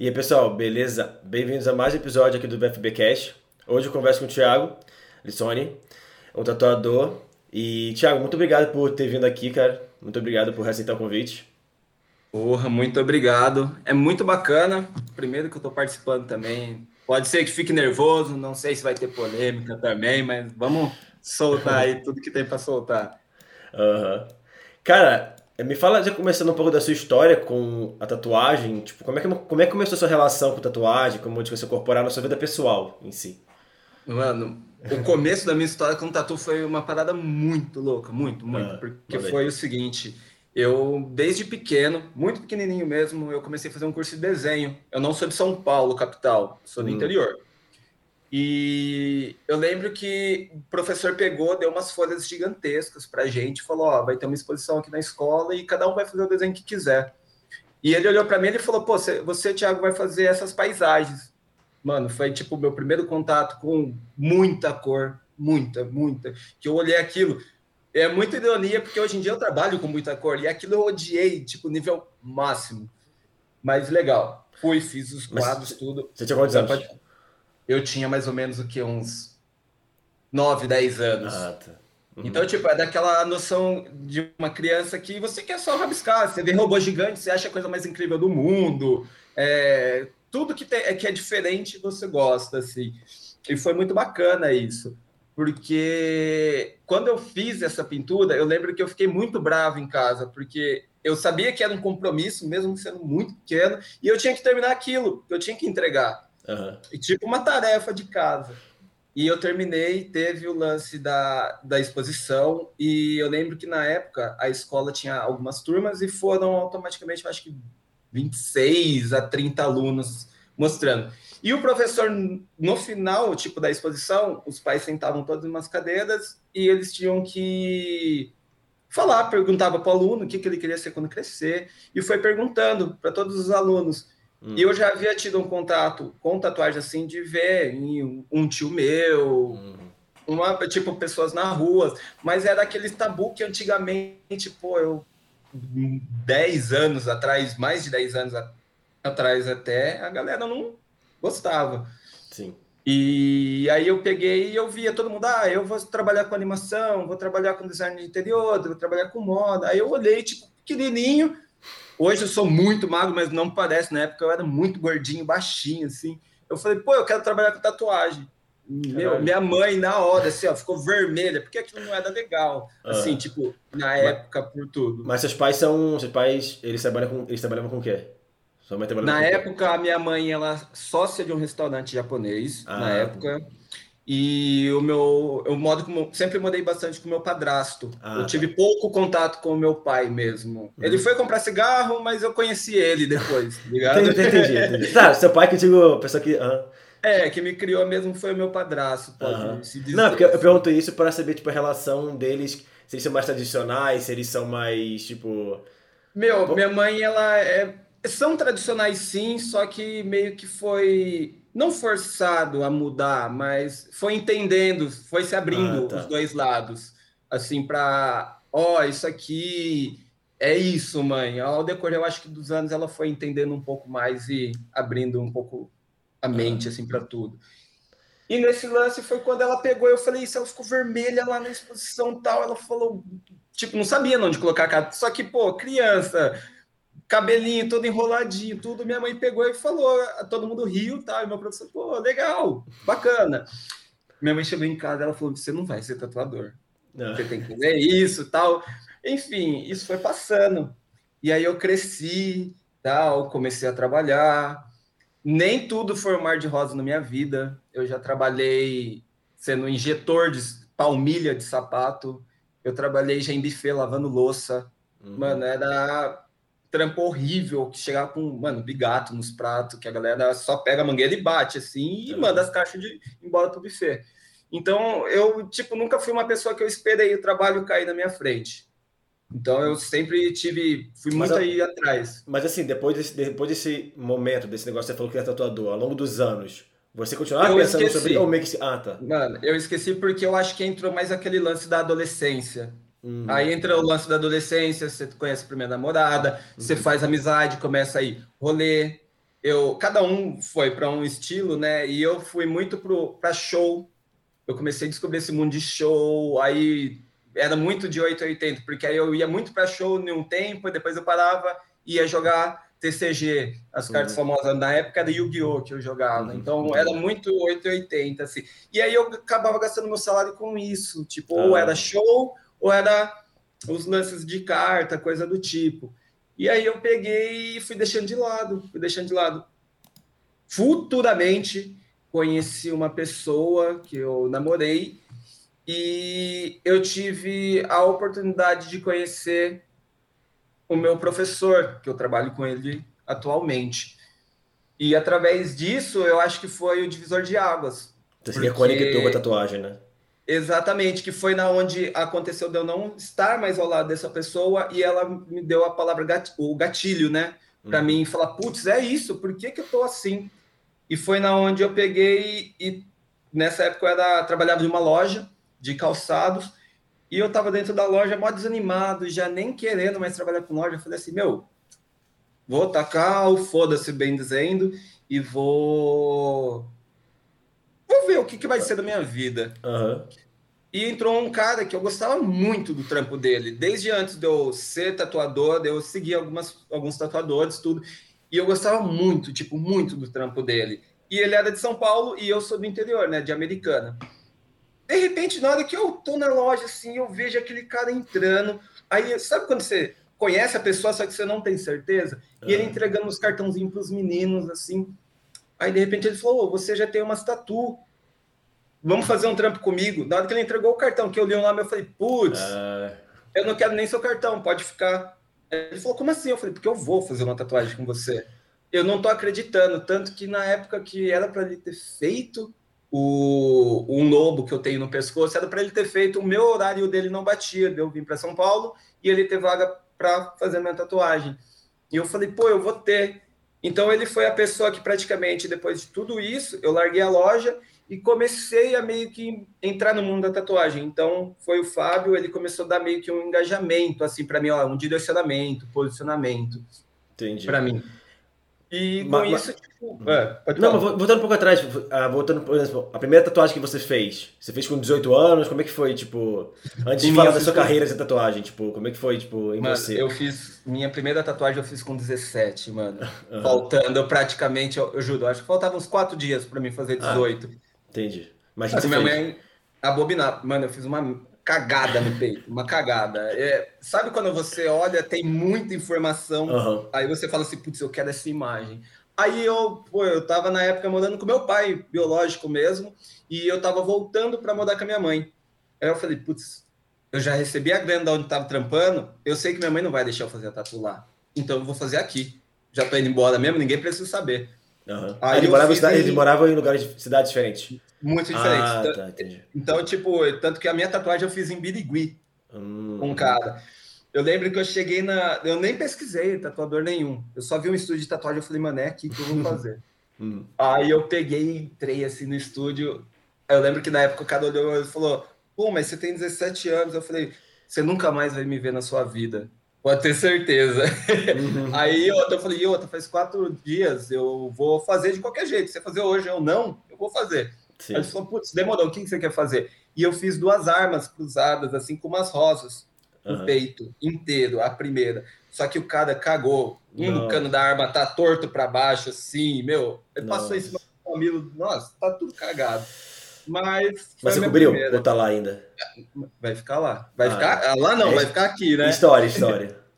E aí, pessoal, beleza? Bem-vindos a mais um episódio aqui do BFB Cash. Hoje eu converso com o Thiago Lissoni, um tatuador. E, Thiago, muito obrigado por ter vindo aqui, cara. Muito obrigado por aceitar o convite. Porra, muito obrigado. É muito bacana. Primeiro que eu tô participando também. Pode ser que fique nervoso, não sei se vai ter polêmica também, mas vamos soltar aí tudo que tem para soltar. Uhum. Cara, me fala, já começando um pouco da sua história com a tatuagem, tipo, como é que, como é que começou a sua relação com tatuagem, como você incorporar na sua vida pessoal em si? Mano, o começo da minha história com tatu foi uma parada muito louca, muito, muito, ah, porque foi o seguinte, eu desde pequeno, muito pequenininho mesmo, eu comecei a fazer um curso de desenho. Eu não sou de São Paulo, capital, sou do hum. interior. E eu lembro que o professor pegou, deu umas folhas gigantescas para gente, falou: Ó, vai ter uma exposição aqui na escola e cada um vai fazer o desenho que quiser. E ele olhou para mim e falou: Pô, você, você, Thiago, vai fazer essas paisagens. Mano, foi tipo o meu primeiro contato com muita cor, muita, muita. Que eu olhei aquilo. É muita ironia, porque hoje em dia eu trabalho com muita cor e aquilo eu odiei, tipo, nível máximo. Mas legal. Fui, fiz os quadros, Mas, tudo. Você tinha quantos anos? Eu tinha mais ou menos o que uns 9, 10 anos. Ah, tá. Uhum. Então, tipo, é daquela noção de uma criança que você quer só rabiscar, você vê robô gigante, você acha a coisa mais incrível do mundo, é, tudo que, tem, é, que é diferente você gosta, assim. E foi muito bacana isso, porque quando eu fiz essa pintura, eu lembro que eu fiquei muito bravo em casa, porque eu sabia que era um compromisso, mesmo sendo muito pequeno, e eu tinha que terminar aquilo, eu tinha que entregar. Uhum. E tipo uma tarefa de casa. E eu terminei, teve o lance da, da exposição, e eu lembro que na época a escola tinha algumas turmas e foram automaticamente, acho que 26 a 30 alunos mostrando. E o professor, no final, tipo, da exposição, os pais sentavam todos em umas cadeiras e eles tinham que falar, perguntava para o aluno o que, que ele queria ser quando crescer, e foi perguntando para todos os alunos. Hum. E eu já havia tido um contato com tatuagem assim de ver em um tio meu, hum. uma, tipo, pessoas na rua, mas era aquele tabu que antigamente, pô, eu 10 anos atrás, mais de 10 anos atrás até, a galera não gostava. Sim. E aí eu peguei e eu via todo mundo, ah, eu vou trabalhar com animação, vou trabalhar com design de interior, vou trabalhar com moda. Aí eu olhei, tipo, pequenininho, Hoje eu sou muito magro, mas não parece. Na época eu era muito gordinho, baixinho, assim. Eu falei, pô, eu quero trabalhar com tatuagem. Meu, minha mãe, na hora, assim, ó, ficou vermelha, porque aquilo não era legal. Assim, ah. tipo, na época, por tudo. Mas seus pais são. Seus pais, eles trabalham com, eles trabalhavam com o quê? Sua mãe na época, a minha mãe, ela sócia de um restaurante japonês, ah. na época. E o meu, eu modo como, sempre mudei bastante com o meu padrasto. Ah, eu tive tá. pouco contato com o meu pai mesmo. Uhum. Ele foi comprar cigarro, mas eu conheci ele depois, tá ligado? entendi, entendi, entendi. Tá, seu pai que eu digo, pessoa que. Uhum. É, que me criou mesmo foi o meu padrasto, pode uhum. se dizer. Não, porque eu pergunto isso para saber, tipo, a relação deles, se eles são mais tradicionais, se eles são mais, tipo... Meu, minha mãe, ela é... São tradicionais sim, só que meio que foi não forçado a mudar, mas foi entendendo, foi se abrindo ah, tá. os dois lados, assim, para, ó, oh, isso aqui é isso, mãe. Ao decorrer, eu acho que dos anos ela foi entendendo um pouco mais e abrindo um pouco a mente, ah. assim, para tudo. E nesse lance foi quando ela pegou, eu falei, isso, ela ficou vermelha lá na exposição tal, ela falou, tipo, não sabia onde colocar a cara, só que, pô, criança cabelinho todo enroladinho, tudo. Minha mãe pegou e falou, todo mundo riu, tá? E meu professor, pô, legal, bacana. Minha mãe chegou em casa, ela falou: você não vai ser tatuador. Não. Você tem que fazer isso, tal. Enfim, isso foi passando. E aí eu cresci, tal, comecei a trabalhar. Nem tudo foi um mar de rosa na minha vida. Eu já trabalhei sendo injetor de palmilha de sapato. Eu trabalhei já em buffet lavando louça. Uhum. Mano, era trampo horrível, que chegava com, mano, bigato nos pratos, que a galera só pega a mangueira e bate, assim, e manda as caixas de embora pro buffet. Então, eu, tipo, nunca fui uma pessoa que eu esperei o trabalho cair na minha frente. Então, eu sempre tive, fui muito mas, aí atrás. Mas, assim, depois desse, depois desse momento, desse negócio que você falou que é tatuador, ao longo dos anos, você continuava eu pensando esqueci. sobre... Ou meio que... Ah, tá. Mano, eu esqueci porque eu acho que entrou mais aquele lance da adolescência. Uhum. Aí entra o lance da adolescência, você conhece a primeira namorada, uhum. você faz amizade, começa aí rolê. eu cada um foi para um estilo, né? E eu fui muito para show. Eu comecei a descobrir esse mundo de show, aí era muito de 880, porque aí eu ia muito para show em um tempo, depois eu parava ia jogar TCG, as uhum. cartas famosas na época era Yu-Gi-Oh! que eu jogava. Uhum. Então era muito 880, assim. E aí eu acabava gastando meu salário com isso. Tipo, ou era show, ou era os lances de carta, coisa do tipo. E aí eu peguei e fui deixando de lado, fui deixando de lado. Futuramente conheci uma pessoa que eu namorei e eu tive a oportunidade de conhecer o meu professor, que eu trabalho com ele atualmente. E através disso, eu acho que foi o divisor de águas. Você porque... conectou com a tatuagem, né? Exatamente, que foi na onde aconteceu de eu não estar mais ao lado dessa pessoa e ela me deu a palavra gat... o gatilho, né? Para hum. mim falar, putz, é isso, por que, que eu tô assim? E foi na onde eu peguei e nessa época eu era, trabalhava em uma loja de calçados e eu tava dentro da loja mó desanimado, já nem querendo mais trabalhar com loja. Eu falei assim, meu, vou tacar o foda-se bem dizendo e vou vou ver o que, que vai ser da minha vida. Uhum. E entrou um cara que eu gostava muito do trampo dele, desde antes de eu ser tatuador, eu seguir algumas, alguns tatuadores, tudo. E eu gostava muito, tipo, muito do trampo dele. E ele era de São Paulo e eu sou do interior, né, de Americana. De repente, na hora que eu tô na loja, assim, eu vejo aquele cara entrando. Aí, sabe quando você conhece a pessoa, só que você não tem certeza? E ele entregando os cartãozinhos pros meninos, assim. Aí, de repente, ele falou: oh, Você já tem uma tatu. Vamos fazer um trampo comigo. Na hora que ele entregou o cartão, que eu li o nome, eu falei: Putz, uh... eu não quero nem seu cartão, pode ficar. Ele falou: Como assim? Eu falei: Porque eu vou fazer uma tatuagem com você. Eu não tô acreditando. Tanto que na época que era para ele ter feito o, um lobo que eu tenho no pescoço, era para ele ter feito. O meu horário dele não batia. Eu vim para São Paulo e ele ter vaga para fazer minha tatuagem. E eu falei: Pô, eu vou ter. Então ele foi a pessoa que praticamente depois de tudo isso, eu larguei a loja e comecei a meio que entrar no mundo da tatuagem. Então foi o Fábio, ele começou a dar meio que um engajamento assim para mim, ó, um direcionamento, posicionamento. Para mim. E com mas, isso, tipo. Hum. É, não, mas voltando um pouco atrás, ah, voltando, por exemplo, a primeira tatuagem que você fez, você fez com 18 anos, como é que foi, tipo, antes de falar da sua carreira de tatuagem, tipo, como é que foi, tipo, em mano, você? Eu fiz, minha primeira tatuagem eu fiz com 17, mano. Uhum. Faltando praticamente, eu, eu juro, acho que faltavam uns 4 dias pra mim fazer 18. Ah, entendi. Mas, Mas minha mãe abominar, mano, eu fiz uma cagada no peito, uma cagada. É, sabe quando você olha, tem muita informação, uhum. aí você fala assim, putz, eu quero essa imagem. Aí eu, pô, eu tava na época morando com meu pai, biológico mesmo, e eu tava voltando para morar com a minha mãe. Aí eu falei, putz, eu já recebi a grana de onde tava trampando, eu sei que minha mãe não vai deixar eu fazer a tatu lá. Então eu vou fazer aqui. Já tô indo embora mesmo, ninguém precisa saber. Uhum. Aí ele, morava em, ele morava em lugares, cidades diferentes. Muito diferente. Ah, então, tá, então, tipo, tanto que a minha tatuagem eu fiz em Birigui. Hum. Um cara. Eu lembro que eu cheguei na. Eu nem pesquisei tatuador nenhum. Eu só vi um estúdio de tatuagem e falei, mano, é aqui que eu vou fazer. hum. Aí eu peguei entrei assim no estúdio. Eu lembro que na época o cara olhou e falou: Pô, mas você tem 17 anos. Eu falei: Você nunca mais vai me ver na sua vida. Pode ter certeza. Uhum. Aí eu, eu falei: Outra, faz quatro dias, eu vou fazer de qualquer jeito. Se você fazer hoje ou não, eu vou fazer. Sim. Aí falou, putz, demorou, o que você quer fazer? E eu fiz duas armas cruzadas, assim, com umas rosas no peito inteiro, a primeira. Só que o cara cagou. Um do cano da arma tá torto para baixo, assim, meu. Ele Nossa. passou em cima do família. Nossa, tá tudo cagado. Mas. Mas você cobriu primeira. ou tá lá ainda? Vai ficar lá. Vai ah, ficar. Lá não, é... vai ficar aqui, né? História, história.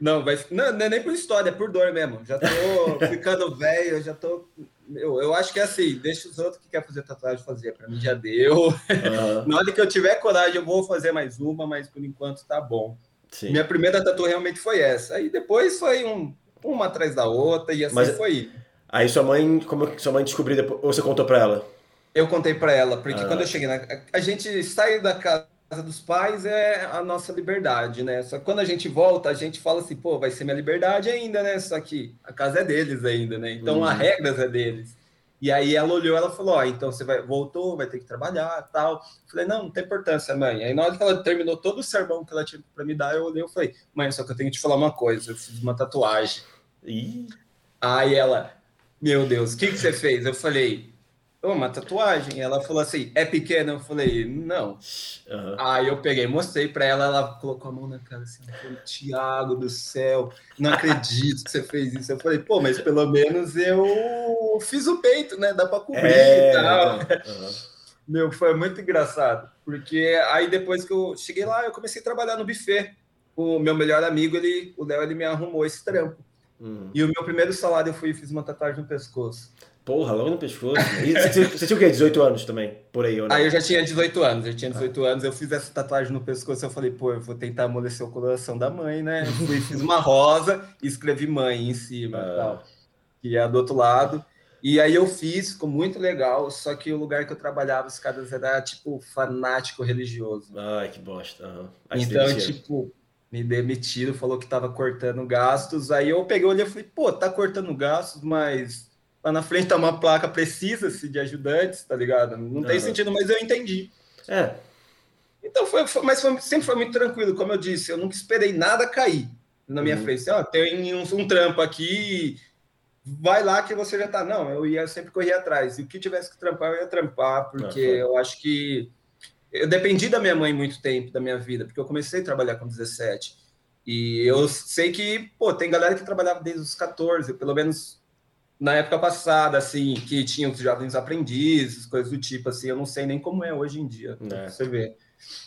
Não, vai, não, não é nem por história, é por dor mesmo. Já tô ficando velho, já tô. Eu, eu acho que é assim, deixa os outros que querem fazer tatuagem fazer. Para mim já deu. Uhum. Na hora que eu tiver coragem, eu vou fazer mais uma, mas por enquanto tá bom. Sim. Minha primeira tatu realmente foi essa. Aí depois foi um, uma atrás da outra, e assim mas, foi. Aí sua mãe, como sua mãe descobriu depois, ou você contou para ela? Eu contei para ela, porque ah. quando eu cheguei na. A gente sai da casa dos pais é a nossa liberdade, né? Só que quando a gente volta, a gente fala assim, pô, vai ser minha liberdade ainda, né? Só que a casa é deles ainda, né? Então uhum. as regras é deles. E aí ela olhou, ela falou, ó, oh, então você vai, voltou, vai ter que trabalhar, tal. Eu falei, não, não tem importância, mãe. Aí na hora que ela terminou todo o sermão que ela tinha para me dar, eu olhei, eu falei, mãe, só que eu tenho que te falar uma coisa, eu fiz uma tatuagem. Ih. Aí ela, Meu Deus, o que, que você fez? Eu falei, oh, uma tatuagem. Ela falou assim, é pequena? Eu falei, não. Uhum. Aí eu peguei, mostrei para ela, ela colocou a mão na cara assim, Tiago do céu, não acredito que você fez isso. Eu falei, pô, mas pelo menos eu fiz o peito, né? Dá para cobrir é, e tal. Uhum. Meu, foi muito engraçado, porque aí depois que eu cheguei lá, eu comecei a trabalhar no buffet. O meu melhor amigo, ele, o Léo, ele me arrumou esse trampo. Uhum. E o meu primeiro salário eu fui e fiz uma tatuagem no pescoço. Porra, logo no pescoço. E você, você tinha o quê? 18 anos também? Por aí, ou não? Aí eu já tinha 18 anos, eu tinha 18 ah. anos, eu fiz essa tatuagem no pescoço, eu falei, pô, eu vou tentar amolecer o coração da mãe, né? Eu fui, fiz uma rosa e escrevi mãe em cima ah. tal. Que é do outro lado. E aí eu fiz, ficou muito legal, só que o lugar que eu trabalhava, os caras era tipo fanático religioso. Ai, que bosta. Uhum. Então, tipo, me demitiram, falou que estava cortando gastos. Aí eu peguei, olhei e falei, pô, tá cortando gastos, mas lá na frente tá uma placa precisa-se de ajudantes, tá ligado? Não tem sentido, mas eu entendi. É. Então foi, foi mas foi, sempre foi muito tranquilo, como eu disse, eu nunca esperei nada cair na minha uhum. frente. Oh, tem um, um, trampo aqui, vai lá que você já tá. Não, eu ia sempre correr atrás. E o que tivesse que trampar, eu ia trampar, porque uhum. eu acho que eu dependi da minha mãe muito tempo da minha vida, porque eu comecei a trabalhar com 17. E eu sei que, pô, tem galera que trabalhava desde os 14, pelo menos na época passada, assim, que tinha os jovens aprendizes, coisas do tipo, assim, eu não sei nem como é hoje em dia, é. você vê.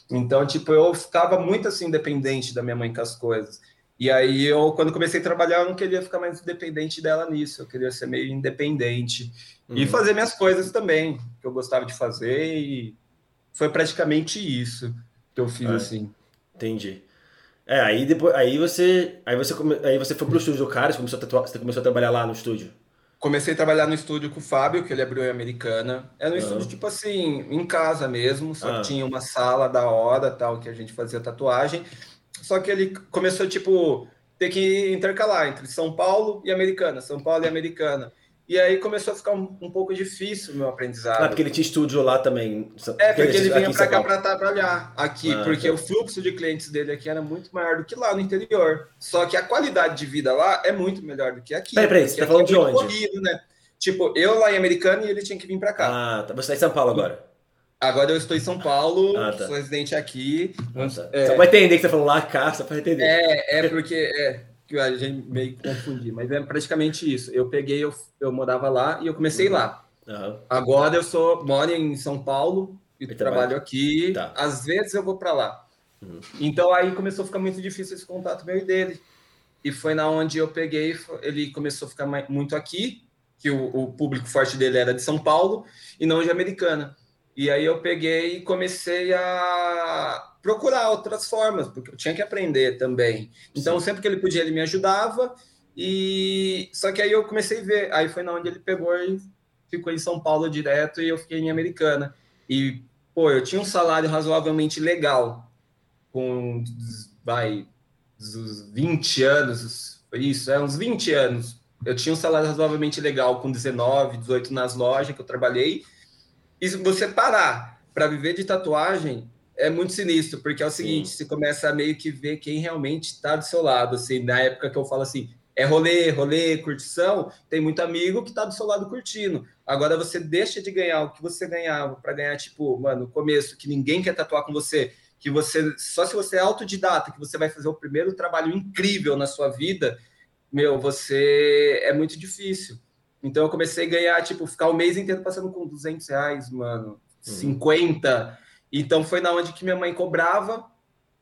Então, tipo, eu ficava muito, assim, dependente da minha mãe com as coisas. E aí, eu, quando comecei a trabalhar, eu não queria ficar mais dependente dela nisso, eu queria ser meio independente. Uhum. E fazer minhas coisas também, que eu gostava de fazer e foi praticamente isso que eu fiz, é, assim. Entendi. É, aí depois, aí você, aí você, aí você foi pro estúdio do cara, você começou a, você começou a trabalhar lá no estúdio. Comecei a trabalhar no estúdio com o Fábio, que ele abriu em Americana. Era um estúdio, tipo assim, em casa mesmo, só que tinha uma sala da hora, tal, que a gente fazia tatuagem. Só que ele começou, tipo, ter que intercalar entre São Paulo e Americana, São Paulo e Americana. E aí começou a ficar um, um pouco difícil o meu aprendizado. Ah, porque ele tinha estúdio lá também. É, porque ele, vinha para cá para trabalhar aqui, ah, porque tá. o fluxo de clientes dele aqui era muito maior do que lá no interior. Só que a qualidade de vida lá é muito melhor do que aqui. Peraí, peraí, você tá falando é de onde? Corrido, né? Tipo, eu lá em Americana e ele tinha que vir para cá. Ah, tá. Você tá em São Paulo agora? Agora eu estou em São Paulo, ah, tá. sou residente aqui. Ah, tá. é... Só vai entender que você tá falando lá, cá, só para entender. É, é porque... É, que a gente meio que confundir, mas é praticamente isso. Eu peguei, eu, eu morava lá e eu comecei uhum. lá. Uhum. Agora eu sou moro em São Paulo e trabalho aqui. Tá. Às vezes eu vou para lá. Uhum. Então aí começou a ficar muito difícil esse contato meu e dele. E foi na onde eu peguei, ele começou a ficar muito aqui, que o, o público forte dele era de São Paulo e não de Americana. E aí eu peguei e comecei a procurar outras formas, porque eu tinha que aprender também. Então, Sim. sempre que ele podia, ele me ajudava. E só que aí eu comecei a ver. Aí foi na onde ele pegou e ficou em São Paulo direto e eu fiquei em Americana. E pô, eu tinha um salário razoavelmente legal com vai uns 20 anos, isso, é uns 20 anos. Eu tinha um salário razoavelmente legal com 19, 18 nas lojas que eu trabalhei e se você parar para viver de tatuagem, é muito sinistro, porque é o seguinte, Sim. você começa a meio que ver quem realmente está do seu lado, assim, na época que eu falo assim, é rolê, rolê, curtição, tem muito amigo que está do seu lado curtindo. Agora você deixa de ganhar o que você ganhava para ganhar, tipo, mano, no começo, que ninguém quer tatuar com você, que você, só se você é autodidata, que você vai fazer o primeiro trabalho incrível na sua vida, meu, você é muito difícil. Então eu comecei a ganhar, tipo, ficar o mês inteiro passando com 200 reais, mano, uhum. 50. Então foi na onde que minha mãe cobrava.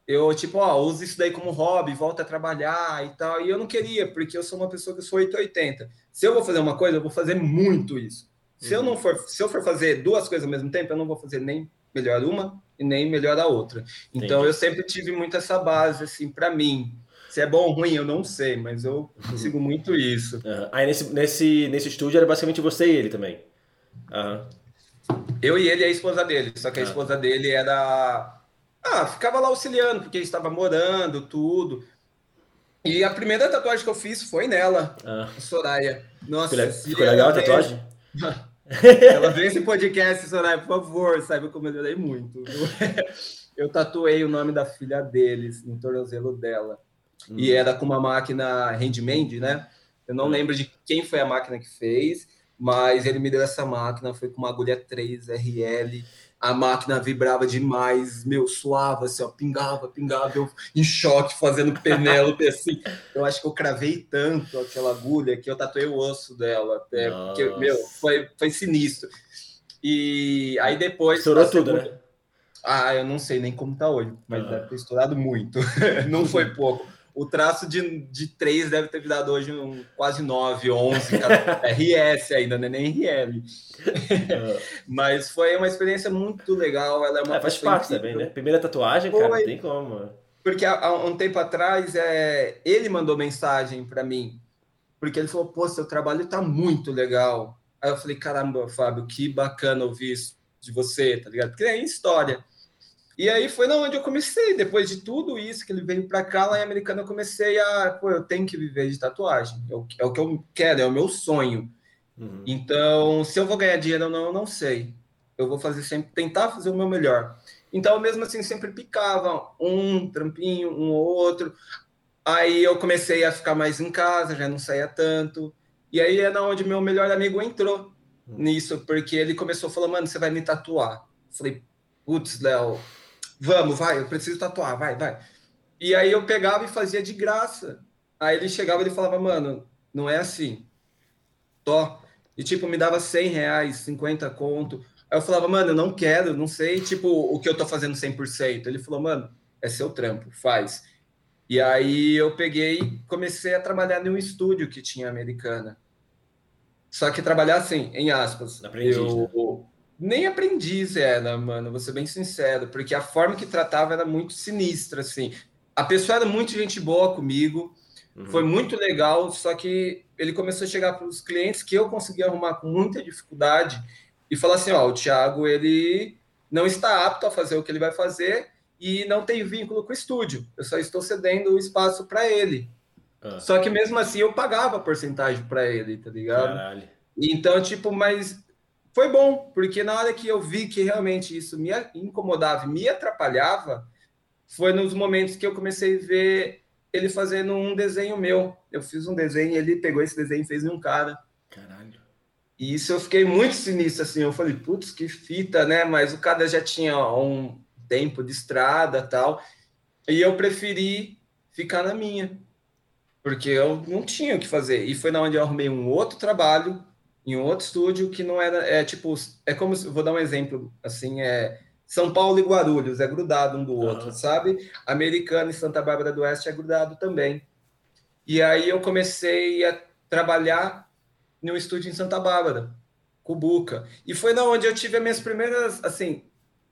Eu, tipo, ó, uso isso daí como hobby, volta a trabalhar e tal. E eu não queria, porque eu sou uma pessoa que eu sou 880. Se eu vou fazer uma coisa, eu vou fazer muito isso. Se uhum. eu não for, se eu for fazer duas coisas ao mesmo tempo, eu não vou fazer nem melhor uma e nem melhor a outra. Então Entendi. eu sempre tive muito essa base assim para mim. Se é bom ou ruim, eu não sei, mas eu uhum. sigo muito isso. Uhum. Aí nesse, nesse, nesse estúdio era basicamente você e ele também. Uhum. Eu e ele e a esposa dele, só que a ah. esposa dele era. Ah, ficava lá auxiliando, porque ele estava morando, tudo. E a primeira tatuagem que eu fiz foi nela, ah. Soraya. Nossa, ficou, legal a tatuagem? ela vê esse podcast, Soraya, por favor, saiba como eu melhorei muito. Eu tatuei o nome da filha deles no tornozelo dela. Hum. E era com uma máquina handmade, né? Eu não lembro de quem foi a máquina que fez, mas ele me deu essa máquina, foi com uma agulha 3 RL. A máquina vibrava demais, meu, suava assim, ó, pingava, pingava, eu em choque, fazendo Penélope assim. Eu acho que eu cravei tanto aquela agulha que eu tatuei o osso dela até, Nossa. porque, meu, foi, foi sinistro. E aí depois. Estourou tudo, né? Ah, eu não sei nem como tá hoje, mas ah. deve ter estourado muito. não foi pouco o traço de, de 3 deve ter dado hoje um quase 9, 11, RS ainda, né? nem RL. É. Mas foi uma experiência muito legal. Ela é uma é, faz parte também, né? Primeira tatuagem, foi, cara, não tem como. Porque há, um tempo atrás, é, ele mandou mensagem para mim, porque ele falou: pô, seu trabalho tá muito legal. Aí eu falei: caramba, Fábio, que bacana ouvir isso de você, tá ligado? Porque é história. E aí foi na onde eu comecei, depois de tudo isso que ele veio para cá, lá em Americana, eu comecei a, pô, eu tenho que viver de tatuagem. É, é o que eu quero, é o meu sonho. Uhum. Então, se eu vou ganhar dinheiro ou não, eu não sei. Eu vou fazer sempre, tentar fazer o meu melhor. Então, mesmo assim, sempre picava um trampinho, um ou outro. Aí eu comecei a ficar mais em casa, já não saía tanto. E aí é na onde meu melhor amigo entrou uhum. nisso, porque ele começou a falar, mano, você vai me tatuar. falei, putz, Léo, Vamos, vai, eu preciso tatuar, vai, vai. E aí eu pegava e fazia de graça. Aí ele chegava e falava, mano, não é assim. Tó. E tipo, me dava 100 reais, 50 conto. Aí eu falava, mano, eu não quero, não sei, tipo, o que eu tô fazendo 100%. Ele falou, mano, é seu trampo, faz. E aí eu peguei e comecei a trabalhar num estúdio que tinha americana. Só que trabalhar assim, em aspas. Aprendi, eu, né? Nem aprendiz era, mano, vou ser bem sincero, porque a forma que tratava era muito sinistra, assim. A pessoa era muito gente boa comigo, uhum. foi muito legal, só que ele começou a chegar para os clientes que eu conseguia arrumar com muita dificuldade e falar assim, ó, o Thiago, ele não está apto a fazer o que ele vai fazer e não tem vínculo com o estúdio. Eu só estou cedendo o espaço para ele. Ah. Só que mesmo assim eu pagava porcentagem para ele, tá ligado? Caralho. Então, tipo, mas foi bom, porque na hora que eu vi que realmente isso me incomodava, me atrapalhava, foi nos momentos que eu comecei a ver ele fazendo um desenho meu. Eu fiz um desenho, ele pegou esse desenho e fez em um cara. Caralho. E isso eu fiquei muito sinistro, assim. Eu falei, putz, que fita, né? Mas o cara já tinha um tempo de estrada tal. E eu preferi ficar na minha. Porque eu não tinha o que fazer. E foi na onde eu arrumei um outro trabalho em outro estúdio que não era. É tipo, é como. Vou dar um exemplo, assim, é. São Paulo e Guarulhos é grudado um do outro, uhum. sabe? Americana e Santa Bárbara do Oeste é grudado também. E aí eu comecei a trabalhar no estúdio em Santa Bárbara, Cubuca. E foi na onde eu tive as minhas primeiras, assim,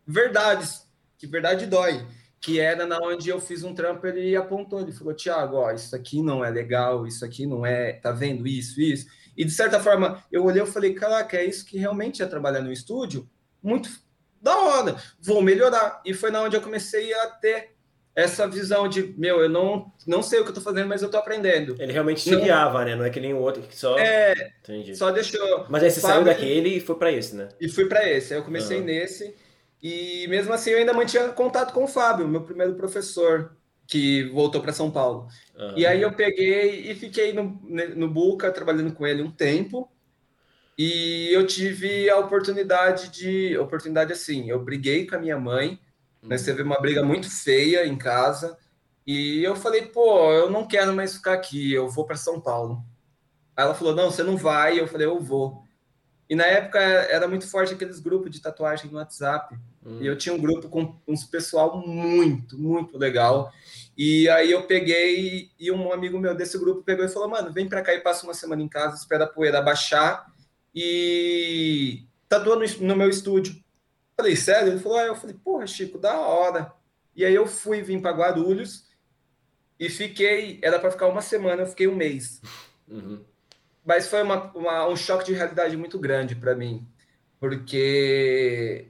verdades, que verdade dói, que era na onde eu fiz um trampo, ele apontou, ele falou, Tiago, ó, isso aqui não é legal, isso aqui não é, tá vendo isso, isso. E de certa forma, eu olhei e falei, caraca, é isso que realmente é trabalhar no estúdio? Muito da hora, vou melhorar. E foi na onde eu comecei a ter essa visão de, meu, eu não, não sei o que eu tô fazendo, mas eu tô aprendendo. Ele realmente se guiava, né? Não é que nem o outro que só. É, Entendi. só deixou. Mas aí você saiu daquele e foi para esse, né? E fui para esse. Aí eu comecei uhum. nesse. E mesmo assim eu ainda mantinha contato com o Fábio, meu primeiro professor que voltou para São Paulo. Uhum. E aí eu peguei e fiquei no, no Buca trabalhando com ele um tempo. E eu tive a oportunidade de. Oportunidade assim, eu briguei com a minha mãe, uhum. nós teve uma briga muito feia em casa. E eu falei, pô, eu não quero mais ficar aqui, eu vou para São Paulo. Aí ela falou, não, você não vai. Eu falei, eu vou. E na época era muito forte aqueles grupos de tatuagem no WhatsApp. Hum. E eu tinha um grupo com um pessoal muito, muito legal. E aí eu peguei e um amigo meu desse grupo pegou e falou: "Mano, vem para cá e passa uma semana em casa, espera a poeira baixar e tatua no, no meu estúdio". Falei: "Sério?". Ele falou: "Ah, eu falei: "Porra, Chico, da hora". E aí eu fui vim para Guarulhos e fiquei, era para ficar uma semana, eu fiquei um mês. Uhum. Mas foi uma, uma, um choque de realidade muito grande para mim, porque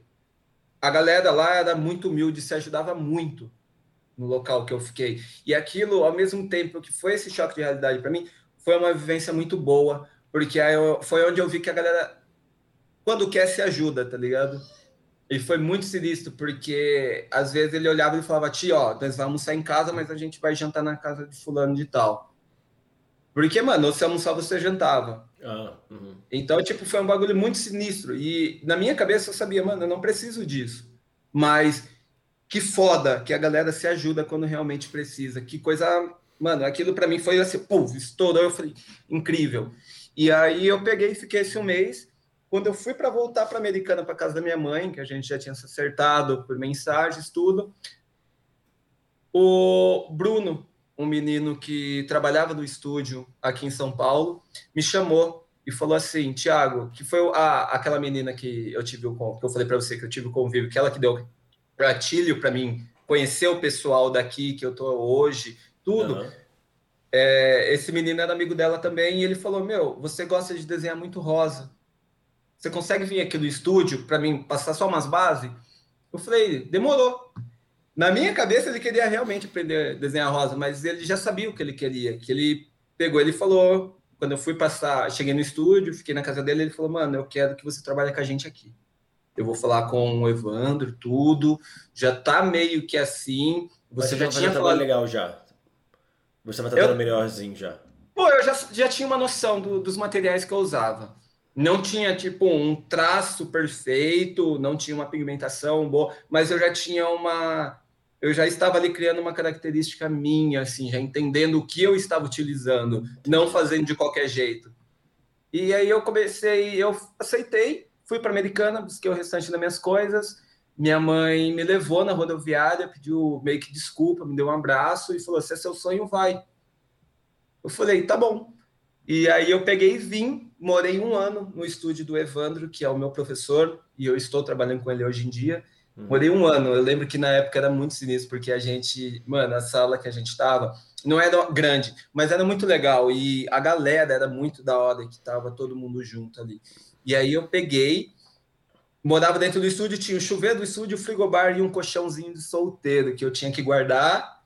a galera lá era muito humilde, se ajudava muito no local que eu fiquei. E aquilo, ao mesmo tempo que foi esse choque de realidade para mim, foi uma vivência muito boa, porque aí eu, foi onde eu vi que a galera, quando quer, se ajuda, tá ligado? E foi muito sinistro, porque às vezes ele olhava e falava, tio, ó, nós vamos sair em casa, mas a gente vai jantar na casa de fulano de tal. Porque, mano, você almoçava, você jantava. Ah, uhum. Então, tipo, foi um bagulho muito sinistro. E na minha cabeça eu sabia, mano, eu não preciso disso. Mas que foda que a galera se ajuda quando realmente precisa. Que coisa. Mano, aquilo para mim foi assim, pô, estourou. Eu falei, incrível. E aí eu peguei e fiquei esse um mês. Quando eu fui para voltar para Americana, para casa da minha mãe, que a gente já tinha se acertado por mensagens, tudo, o Bruno, um menino que trabalhava no estúdio aqui em São Paulo, me chamou e falou assim, Tiago, que foi a, aquela menina que eu tive o que eu falei para você que eu tive o convívio, que ela que deu gatilho para mim conhecer o pessoal daqui que eu tô hoje, tudo. Uhum. É, esse menino era amigo dela também e ele falou: Meu, você gosta de desenhar muito rosa. Você consegue vir aqui no estúdio para mim passar só umas bases? Eu falei: Demorou. Na minha cabeça ele queria realmente aprender a desenhar rosa, mas ele já sabia o que ele queria. Que ele pegou, ele falou: Quando eu fui passar, cheguei no estúdio, fiquei na casa dele, ele falou: Mano, eu quero que você trabalhe com a gente aqui eu vou falar com o Evandro, tudo, já tá meio que assim. Você já tinha falado legal já. Você estava tratando eu... melhorzinho já. Pô, eu já, já tinha uma noção do, dos materiais que eu usava. Não tinha, tipo, um traço perfeito, não tinha uma pigmentação boa, mas eu já tinha uma. Eu já estava ali criando uma característica minha, assim, já entendendo o que eu estava utilizando, não fazendo de qualquer jeito. E aí eu comecei, eu aceitei, Fui para Americana, busquei o restante das minhas coisas. Minha mãe me levou na rodoviária, pediu meio que desculpa, me deu um abraço e falou: Se é seu sonho, vai. Eu falei: Tá bom. E aí eu peguei e vim, morei um ano no estúdio do Evandro, que é o meu professor, e eu estou trabalhando com ele hoje em dia. Uhum. Morei um ano. Eu lembro que na época era muito sinistro, porque a gente, mano, a sala que a gente estava não era grande, mas era muito legal. E a galera era muito da hora, que tava todo mundo junto ali. E aí eu peguei, morava dentro do estúdio, tinha o chuveiro do estúdio, o frigobar e um colchãozinho de solteiro que eu tinha que guardar.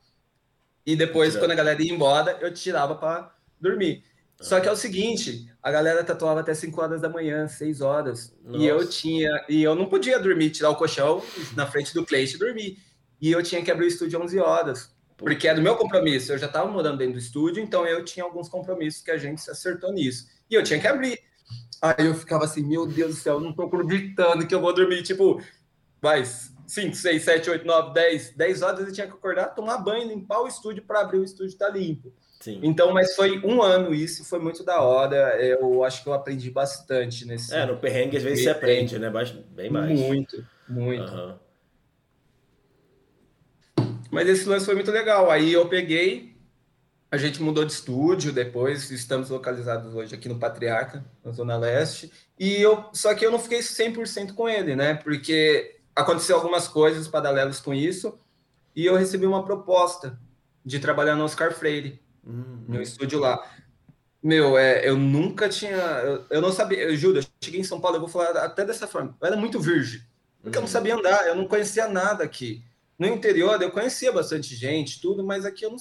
E depois, quando a galera ia embora, eu tirava para dormir. Só que é o seguinte, a galera tatuava até 5 horas da manhã, 6 horas. Nossa. E eu tinha. E eu não podia dormir, tirar o colchão na frente do cliente e dormir. E eu tinha que abrir o estúdio 11 horas. Porque era o meu compromisso. Eu já estava morando dentro do estúdio, então eu tinha alguns compromissos que a gente se acertou nisso. E eu tinha que abrir. Aí eu ficava assim, meu Deus do céu, não tô acreditando que eu vou dormir, tipo, vai, 5, 6, 7, 8, 9, 10, 10 horas eu tinha que acordar, tomar banho, limpar o estúdio para abrir o estúdio tá limpo. Sim. Então, mas foi um ano isso, foi muito da hora. Eu acho que eu aprendi bastante nesse. É, no perrengue às vezes você aprende, né? Bem mais. Muito, muito. Uhum. Mas esse lance foi muito legal. Aí eu peguei, a gente mudou de estúdio depois, estamos localizados hoje aqui no Patriarca, na Zona Leste. E eu, só que eu não fiquei 100% com ele, né? Porque aconteceu algumas coisas paralelas com isso, e eu recebi uma proposta de trabalhar no Oscar Freire, uhum. no estúdio lá. Meu, é, eu nunca tinha. Eu, eu não sabia, eu juro, eu cheguei em São Paulo, eu vou falar até dessa forma. Eu era muito virgem, porque eu não uhum. sabia andar, eu não conhecia nada aqui. No interior, eu conhecia bastante gente, tudo, mas aqui eu não,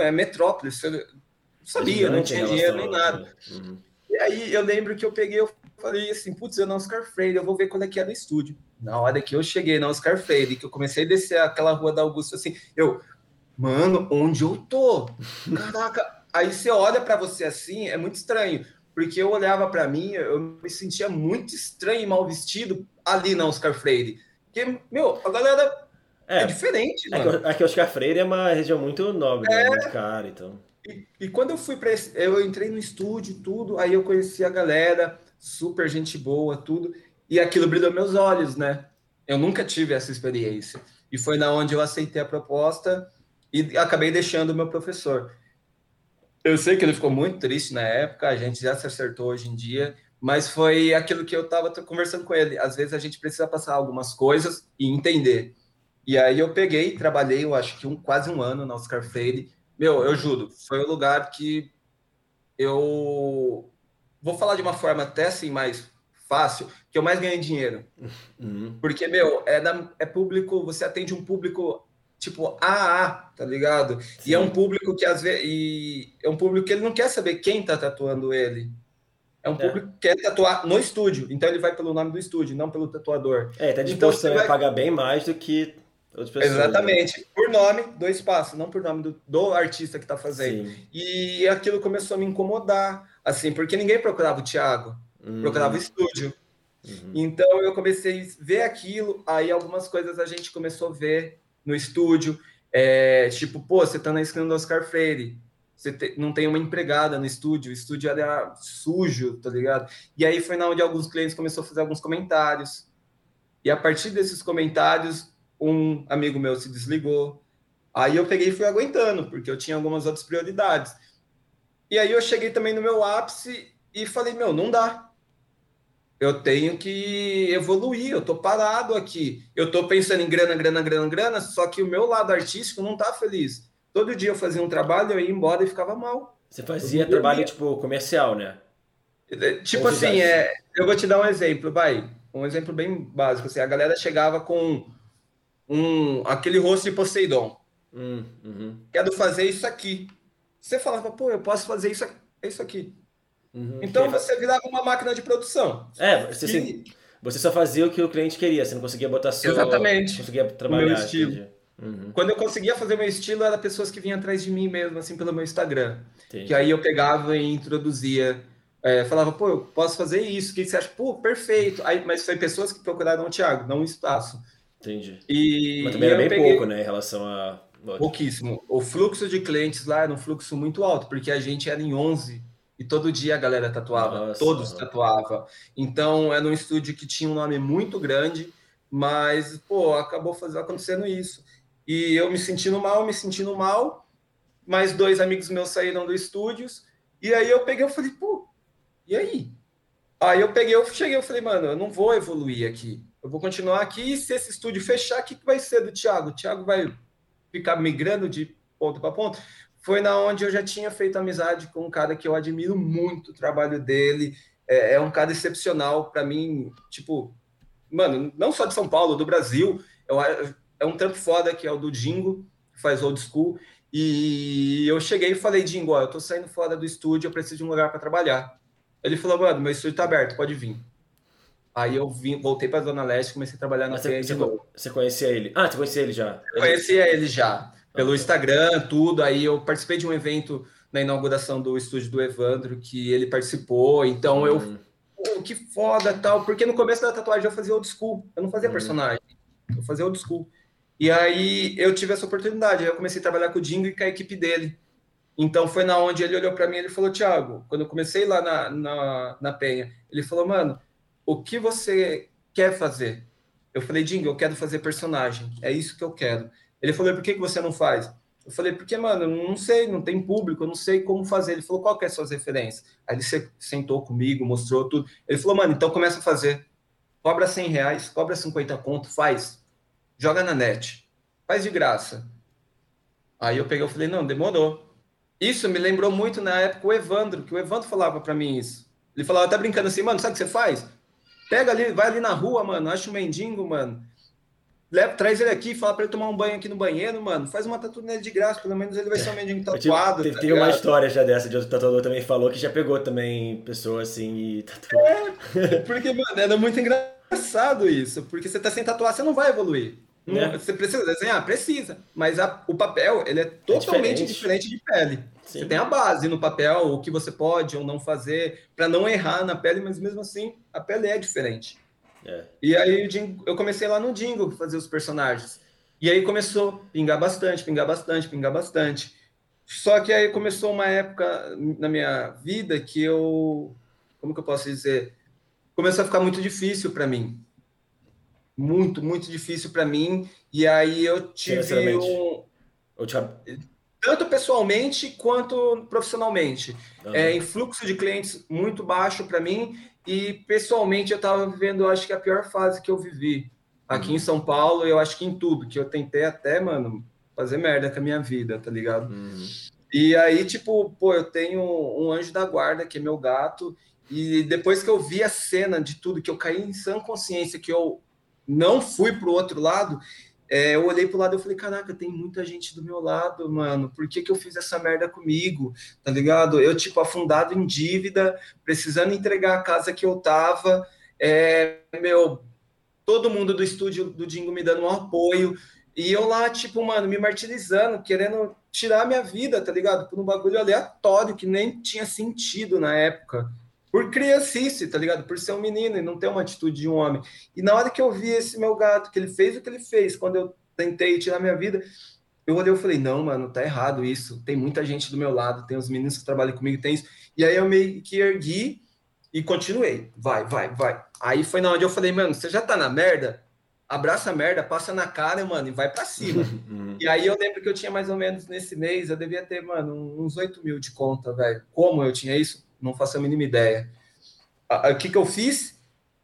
é metrópole, você não sabia, não, tinha dinheiro nem nada. Uhum. E aí eu lembro que eu peguei, eu falei assim, putz, eu não Oscar Freire, eu vou ver quando é que é no estúdio. Na hora que eu cheguei na Oscar Freire, que eu comecei a descer aquela rua da Augusta, assim, eu, mano, onde eu tô? Caraca, aí você olha para você assim, é muito estranho, porque eu olhava para mim, eu me sentia muito estranho e mal vestido ali na Oscar Freire. Porque, meu, a galera é, é diferente, é mano. Aqui Oscar Freire é uma região muito nobre, né? é. né? muito cara, então. E, e, quando eu fui para eu entrei no estúdio, tudo, aí eu conheci a galera, super gente boa, tudo, e aquilo brilhou meus olhos, né? Eu nunca tive essa experiência. E foi na onde eu aceitei a proposta e acabei deixando o meu professor. Eu sei que ele ficou muito triste na época, a gente já se acertou hoje em dia, mas foi aquilo que eu estava conversando com ele. Às vezes a gente precisa passar algumas coisas e entender. E aí eu peguei, trabalhei, eu acho que um, quase um ano na Oscar Freire. Meu, eu juro, foi o um lugar que eu vou falar de uma forma até assim mais fácil, que eu mais ganhei dinheiro. Uhum. Porque, meu, é, da, é público, você atende um público tipo AA, tá ligado? Sim. E é um público que às vezes. E é um público que ele não quer saber quem tá tatuando ele. É um é. público que quer tatuar no estúdio. Então ele vai pelo nome do estúdio, não pelo tatuador. É, tá disposto então, a vai... pagar bem mais do que pessoas. Né? Exatamente. Né? Por nome do espaço, não por nome do, do artista que está fazendo. Sim. E aquilo começou a me incomodar, assim, porque ninguém procurava o Thiago, uhum. procurava o estúdio. Uhum. Então eu comecei a ver aquilo, aí algumas coisas a gente começou a ver no estúdio. É, tipo, pô, você tá na esquina do Oscar Freire, você te, não tem uma empregada no estúdio, o estúdio era sujo, tá ligado? E aí foi na onde alguns clientes começaram a fazer alguns comentários. E a partir desses comentários, um amigo meu se desligou. Aí eu peguei e fui aguentando, porque eu tinha algumas outras prioridades. E aí eu cheguei também no meu ápice e falei, meu, não dá eu tenho que evoluir, eu tô parado aqui. Eu tô pensando em grana, grana, grana, grana, só que o meu lado artístico não tá feliz. Todo dia eu fazia um trabalho, eu ia embora e ficava mal. Você fazia trabalho, tipo, comercial, né? É, tipo Ou assim, é, eu vou te dar um exemplo, vai. Um exemplo bem básico. Assim, a galera chegava com um, aquele rosto de Poseidon. Hum, uhum. Quero fazer isso aqui. Você falava, pô, eu posso fazer isso, isso aqui. Uhum, então você virava uma máquina de produção. É, você, assim, você só fazia o que o cliente queria, você não conseguia botar seu. Exatamente. Conseguia trabalhar. O meu estilo. Uhum. Quando eu conseguia fazer meu estilo, era pessoas que vinham atrás de mim mesmo, assim, pelo meu Instagram. Entendi. Que aí eu pegava e introduzia. É, falava, pô, eu posso fazer isso, o que você acha? Pô, perfeito. Aí, mas foi pessoas que procuraram o Thiago, não o espaço. Entendi. E, mas também era bem peguei... pouco, né, em relação a. Pouquíssimo. O fluxo de clientes lá era um fluxo muito alto, porque a gente era em 11 e todo dia a galera tatuava, Nossa, todos tatuavam. Então era um estúdio que tinha um nome muito grande, mas pô, acabou fazendo, acontecendo isso. E eu me sentindo mal, me sentindo mal. Mais dois amigos meus saíram do estúdios. E aí eu peguei, eu falei, pô, e aí? Aí eu peguei, eu cheguei, eu falei, mano, eu não vou evoluir aqui. Eu vou continuar aqui. E se esse estúdio fechar, o que vai ser do Thiago? O Thiago vai ficar migrando de ponto para ponto? foi na onde eu já tinha feito amizade com um cara que eu admiro muito o trabalho dele. É, é um cara excepcional para mim, tipo, mano, não só de São Paulo, do Brasil. Eu, é um trampo foda que é o do Dingo, que faz old school. E eu cheguei e falei, Dingo, ó, eu tô saindo fora do estúdio, eu preciso de um lugar para trabalhar. Ele falou, mano, meu estúdio tá aberto, pode vir. Aí eu vim, voltei para Zona Leste, comecei a trabalhar na você, você, você conhecia ele? Ah, você conhecia ele já? Eu conhecia ele já pelo Instagram, tudo. Aí eu participei de um evento na inauguração do estúdio do Evandro, que ele participou. Então eu, uhum. pô, que foda tal. Porque no começo da tatuagem eu fazia old school, eu não fazia uhum. personagem, eu fazia old school. E aí eu tive essa oportunidade. Aí eu comecei a trabalhar com o Dingo e com a equipe dele. Então foi na onde ele olhou para mim e ele falou: Thiago, quando eu comecei lá na, na, na Penha, ele falou: Mano, o que você quer fazer? Eu falei: Dingo, eu quero fazer personagem, é isso que eu quero. Ele falou, por que, que você não faz? Eu falei, porque, mano, eu não sei, não tem público, eu não sei como fazer. Ele falou, qual que é as suas referências? Aí ele sentou comigo, mostrou tudo. Ele falou, mano, então começa a fazer. Cobra 100 reais, cobra 50 conto, faz. Joga na net. Faz de graça. Aí eu peguei e falei, não, demorou. Isso me lembrou muito na época o Evandro, que o Evandro falava para mim isso. Ele falava, tá brincando assim, mano, sabe o que você faz? Pega ali, vai ali na rua, mano, acha um mendigo, mano Leva, traz ele aqui, fala para ele tomar um banho aqui no banheiro, mano. Faz uma tatu nele de graça, pelo menos ele vai ser um mendigo tatuado. Teve, tá teve uma história já dessa, de outro tatuador também falou que já pegou também pessoas assim e tatuou. É, porque, mano, era muito engraçado isso. Porque você tá sem tatuar, você não vai evoluir. É. Você precisa desenhar? Precisa. Mas a, o papel, ele é totalmente é diferente. diferente. de pele. Sim. Você tem a base no papel, o que você pode ou não fazer, para não errar na pele, mas mesmo assim, a pele é diferente. É. E aí eu comecei lá no Dingo fazer os personagens. E aí começou a pingar bastante, pingar bastante, pingar bastante. Só que aí começou uma época na minha vida que eu, como que eu posso dizer, começou a ficar muito difícil para mim. Muito, muito difícil para mim. E aí eu tive um tanto pessoalmente quanto profissionalmente. Uhum. É, influxo de clientes muito baixo para mim e pessoalmente eu estava vivendo, acho que a pior fase que eu vivi aqui uhum. em São Paulo, eu acho que em tudo, que eu tentei até, mano, fazer merda com a minha vida, tá ligado? Uhum. E aí, tipo, pô, eu tenho um anjo da guarda, que é meu gato, e depois que eu vi a cena de tudo, que eu caí em sã consciência, que eu não fui pro outro lado, é, eu olhei pro lado e falei, caraca, tem muita gente do meu lado, mano. Por que, que eu fiz essa merda comigo? Tá ligado? Eu, tipo, afundado em dívida, precisando entregar a casa que eu tava. É, meu, todo mundo do estúdio do Dingo me dando um apoio. E eu lá, tipo, mano, me martirizando, querendo tirar a minha vida, tá ligado? Por um bagulho aleatório que nem tinha sentido na época. Por criancice, tá ligado? Por ser um menino e não ter uma atitude de um homem. E na hora que eu vi esse meu gato, que ele fez o que ele fez, quando eu tentei tirar minha vida, eu olhei e falei, não, mano, tá errado isso. Tem muita gente do meu lado, tem os meninos que trabalham comigo, tem isso. E aí eu meio que ergui e continuei. Vai, vai, vai. Aí foi na onde eu falei, mano, você já tá na merda? Abraça a merda, passa na cara, mano, e vai para cima. Uhum. E aí eu lembro que eu tinha mais ou menos nesse mês, eu devia ter, mano, uns 8 mil de conta, velho. Como eu tinha isso? Não faço a mínima ideia. O que, que eu fiz?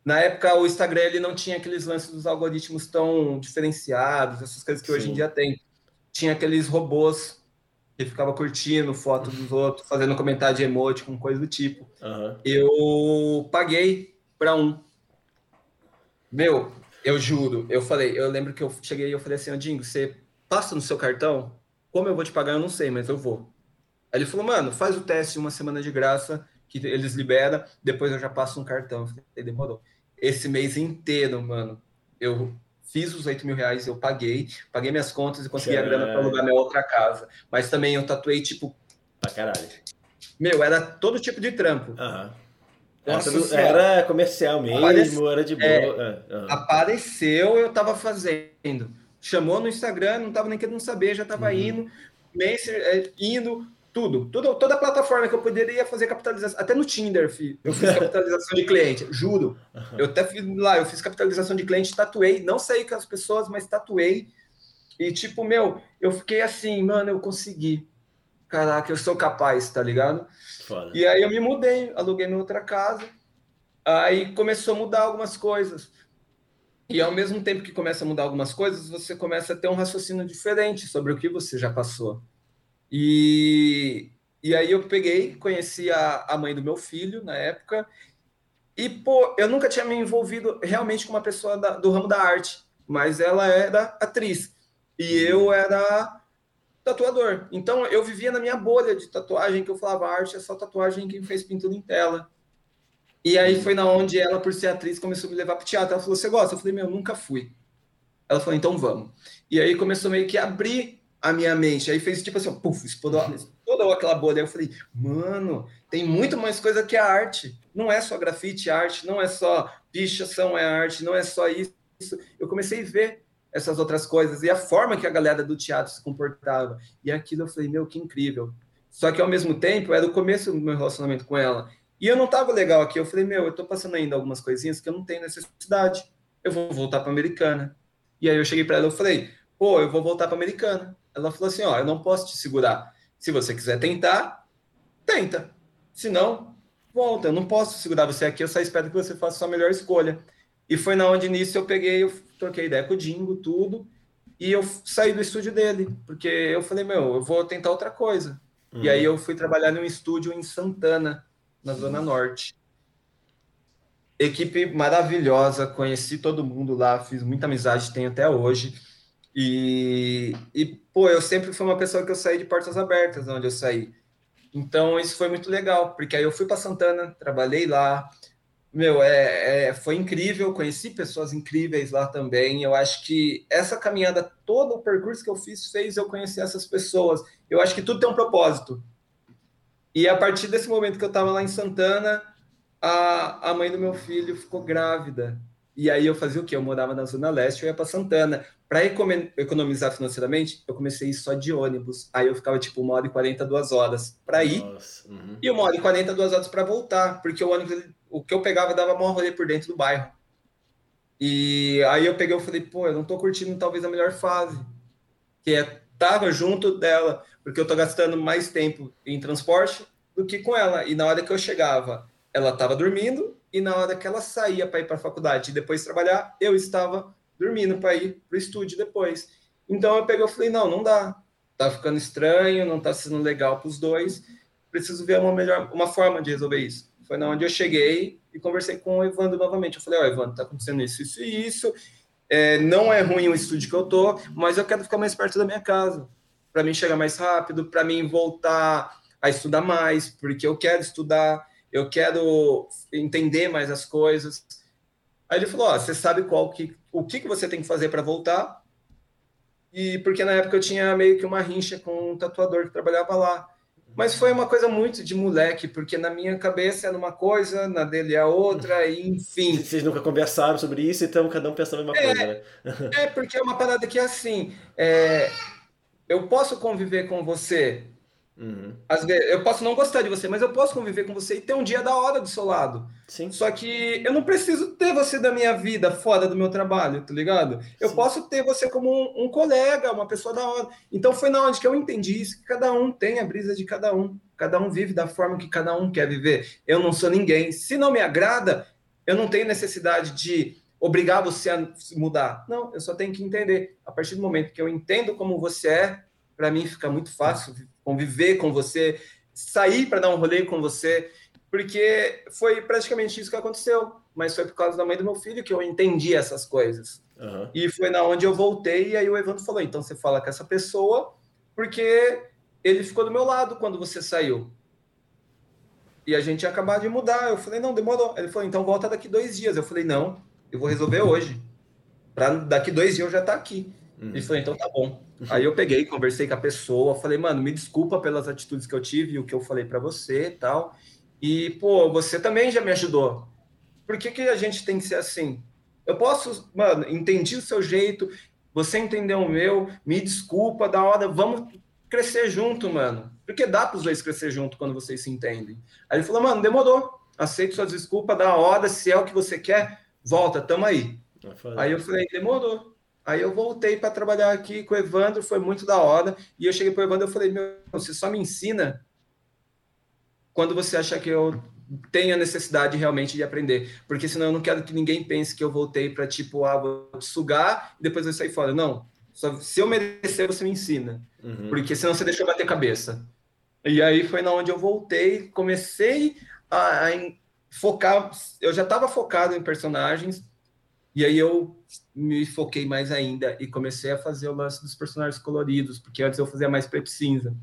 Na época, o Instagram ele não tinha aqueles lances dos algoritmos tão diferenciados, essas coisas que Sim. hoje em dia tem. Tinha aqueles robôs que ficava curtindo foto dos outros, fazendo comentário de emoji, com coisa do tipo. Uhum. Eu paguei para um. Meu, eu juro, eu falei, eu lembro que eu cheguei e eu falei assim, Dingo, você passa no seu cartão? Como eu vou te pagar, eu não sei, mas eu vou. Aí ele falou, mano, faz o teste uma semana de graça, que eles liberam, depois eu já passo um cartão. Eu falei, demorou. Esse mês inteiro, mano, eu fiz os 8 mil reais, eu paguei, paguei minhas contas e consegui caralho. a grana para alugar minha outra casa. Mas também eu tatuei, tipo. Pra caralho. Meu, era todo tipo de trampo. Aham. Nossa, era comercial mesmo, Aparece... era de boa. É, uhum. Apareceu, eu tava fazendo. Chamou no Instagram, não tava nem querendo saber, já tava uhum. indo, Messenger, é, indo, tudo, tudo, toda a plataforma que eu poderia fazer capitalização, até no Tinder, filho, eu fiz capitalização de cliente, juro. Eu até fiz lá, eu fiz capitalização de cliente, tatuei, não saí com as pessoas, mas tatuei. E tipo, meu, eu fiquei assim, mano, eu consegui. Caraca, eu sou capaz, tá ligado? Foda. E aí eu me mudei, aluguei minha outra casa. Aí começou a mudar algumas coisas. E ao mesmo tempo que começa a mudar algumas coisas, você começa a ter um raciocínio diferente sobre o que você já passou. E, e aí eu peguei, conheci a, a mãe do meu filho na época, e pô, eu nunca tinha me envolvido realmente com uma pessoa da, do ramo da arte, mas ela era atriz e eu era tatuador. Então eu vivia na minha bolha de tatuagem, que eu falava arte é só tatuagem quem fez pintura em tela. E aí foi na onde ela, por ser atriz, começou a me levar para o teatro. Ela falou: Você gosta? Eu falei: Meu, nunca fui. Ela falou: Então vamos. E aí começou meio que a abrir a minha mente. Aí fez tipo assim, puf, explodiu, toda aquela bolha. Aí eu falei, mano, tem muito mais coisa que a arte. Não é só grafite, arte, não é só pichação, é arte, não é só isso. Eu comecei a ver essas outras coisas e a forma que a galera do teatro se comportava. E aquilo eu falei, meu, que incrível. Só que ao mesmo tempo era o começo do meu relacionamento com ela. E eu não tava legal aqui. Eu falei, meu, eu tô passando ainda algumas coisinhas que eu não tenho necessidade. Eu vou voltar para Americana. E aí eu cheguei para ela, eu falei, pô, eu vou voltar para Americana. Ela falou assim: ó, eu não posso te segurar. Se você quiser tentar, tenta. Se não, volta. Eu não posso segurar você aqui, eu só espero que você faça a sua melhor escolha. E foi na onde nisso eu peguei, eu troquei ideia com o Dingo, tudo, e eu saí do estúdio dele, porque eu falei, meu, eu vou tentar outra coisa. Uhum. E aí eu fui trabalhar num estúdio em Santana, na Zona Norte. Equipe maravilhosa, conheci todo mundo lá, fiz muita amizade, tenho até hoje. E, e, pô, eu sempre fui uma pessoa que eu saí de portas abertas onde eu saí. Então, isso foi muito legal, porque aí eu fui para Santana, trabalhei lá. Meu, é, é, foi incrível, conheci pessoas incríveis lá também. Eu acho que essa caminhada, todo o percurso que eu fiz, fez eu conhecer essas pessoas. Eu acho que tudo tem um propósito. E a partir desse momento que eu estava lá em Santana, a, a mãe do meu filho ficou grávida. E aí eu fazia o quê? Eu morava na Zona Leste, eu ia para Santana. Para economizar financeiramente, eu comecei a ir só de ônibus. Aí eu ficava tipo uma hora e quarenta, duas horas para ir. Uhum. E uma hora e quarenta, duas horas para voltar. Porque o ônibus, o que eu pegava, dava maior rolê por dentro do bairro. E aí eu peguei e falei, pô, eu não tô curtindo talvez a melhor fase. Que é tava junto dela, porque eu tô gastando mais tempo em transporte do que com ela. E na hora que eu chegava, ela tava dormindo, e na hora que ela saía para ir para a faculdade e depois trabalhar, eu estava dormindo para ir para o estúdio depois. Então eu peguei e falei, não, não dá. Tá ficando estranho, não tá sendo legal para os dois. Preciso ver uma melhor, uma forma de resolver isso. Foi na onde eu cheguei e conversei com o Evandro novamente. Eu falei, ó, oh, Evandro, tá acontecendo isso, isso e isso. É, não é ruim o estúdio que eu tô, mas eu quero ficar mais perto da minha casa, para mim chegar mais rápido, para mim voltar a estudar mais, porque eu quero estudar, eu quero entender mais as coisas. Aí ele falou: oh, você sabe qual que, o que, que você tem que fazer para voltar? e porque na época eu tinha meio que uma rincha com um tatuador que trabalhava lá. Mas foi uma coisa muito de moleque, porque na minha cabeça era uma coisa, na dele é outra, e enfim. Vocês nunca conversaram sobre isso, então cada um pensando a mesma é, coisa, né? é, porque é uma parada que é assim. É, eu posso conviver com você Uhum. Às vezes, eu posso não gostar de você, mas eu posso conviver com você e ter um dia da hora do seu lado. Sim. Só que eu não preciso ter você da minha vida, fora do meu trabalho, tá ligado? Eu Sim. posso ter você como um, um, colega, uma pessoa da hora. Então foi na onde que eu entendi isso, que cada um tem a brisa de cada um. Cada um vive da forma que cada um quer viver. Eu não sou ninguém. Se não me agrada, eu não tenho necessidade de obrigar você a mudar. Não, eu só tenho que entender. A partir do momento que eu entendo como você é, para mim fica muito fácil conviver com você, sair para dar um rolê com você, porque foi praticamente isso que aconteceu. Mas foi por causa da mãe do meu filho que eu entendi essas coisas. Uhum. E foi na onde eu voltei, e aí o Evandro falou: então você fala com essa pessoa, porque ele ficou do meu lado quando você saiu. E a gente ia acabar de mudar. Eu falei: não, demorou. Ele falou: então volta daqui dois dias. Eu falei: não, eu vou resolver hoje. Para daqui dois dias eu já estar tá aqui. Uhum. Ele falou: então tá bom. Aí eu peguei, conversei com a pessoa, falei, mano, me desculpa pelas atitudes que eu tive e o que eu falei para você e tal. E, pô, você também já me ajudou. Por que, que a gente tem que ser assim? Eu posso, mano, entendi o seu jeito, você entendeu o meu, me desculpa, da hora, vamos crescer junto, mano. Porque dá para os dois crescer junto quando vocês se entendem. Aí ele falou, mano, demorou. Aceito suas desculpas, da hora, se é o que você quer, volta, tamo aí. Aí eu falei, demorou. Aí eu voltei para trabalhar aqui com o Evandro, foi muito da hora. E eu cheguei para o Evandro e falei: Meu, você só me ensina quando você achar que eu tenho a necessidade realmente de aprender. Porque senão eu não quero que ninguém pense que eu voltei para, tipo, ah, vou sugar e depois eu sair fora. Não. Só, se eu merecer, você me ensina. Uhum. Porque senão você deixa eu bater cabeça. E aí foi na onde eu voltei, comecei a, a focar. Eu já estava focado em personagens e aí eu me foquei mais ainda e comecei a fazer o lance dos personagens coloridos, porque antes eu fazia mais preto e cinza.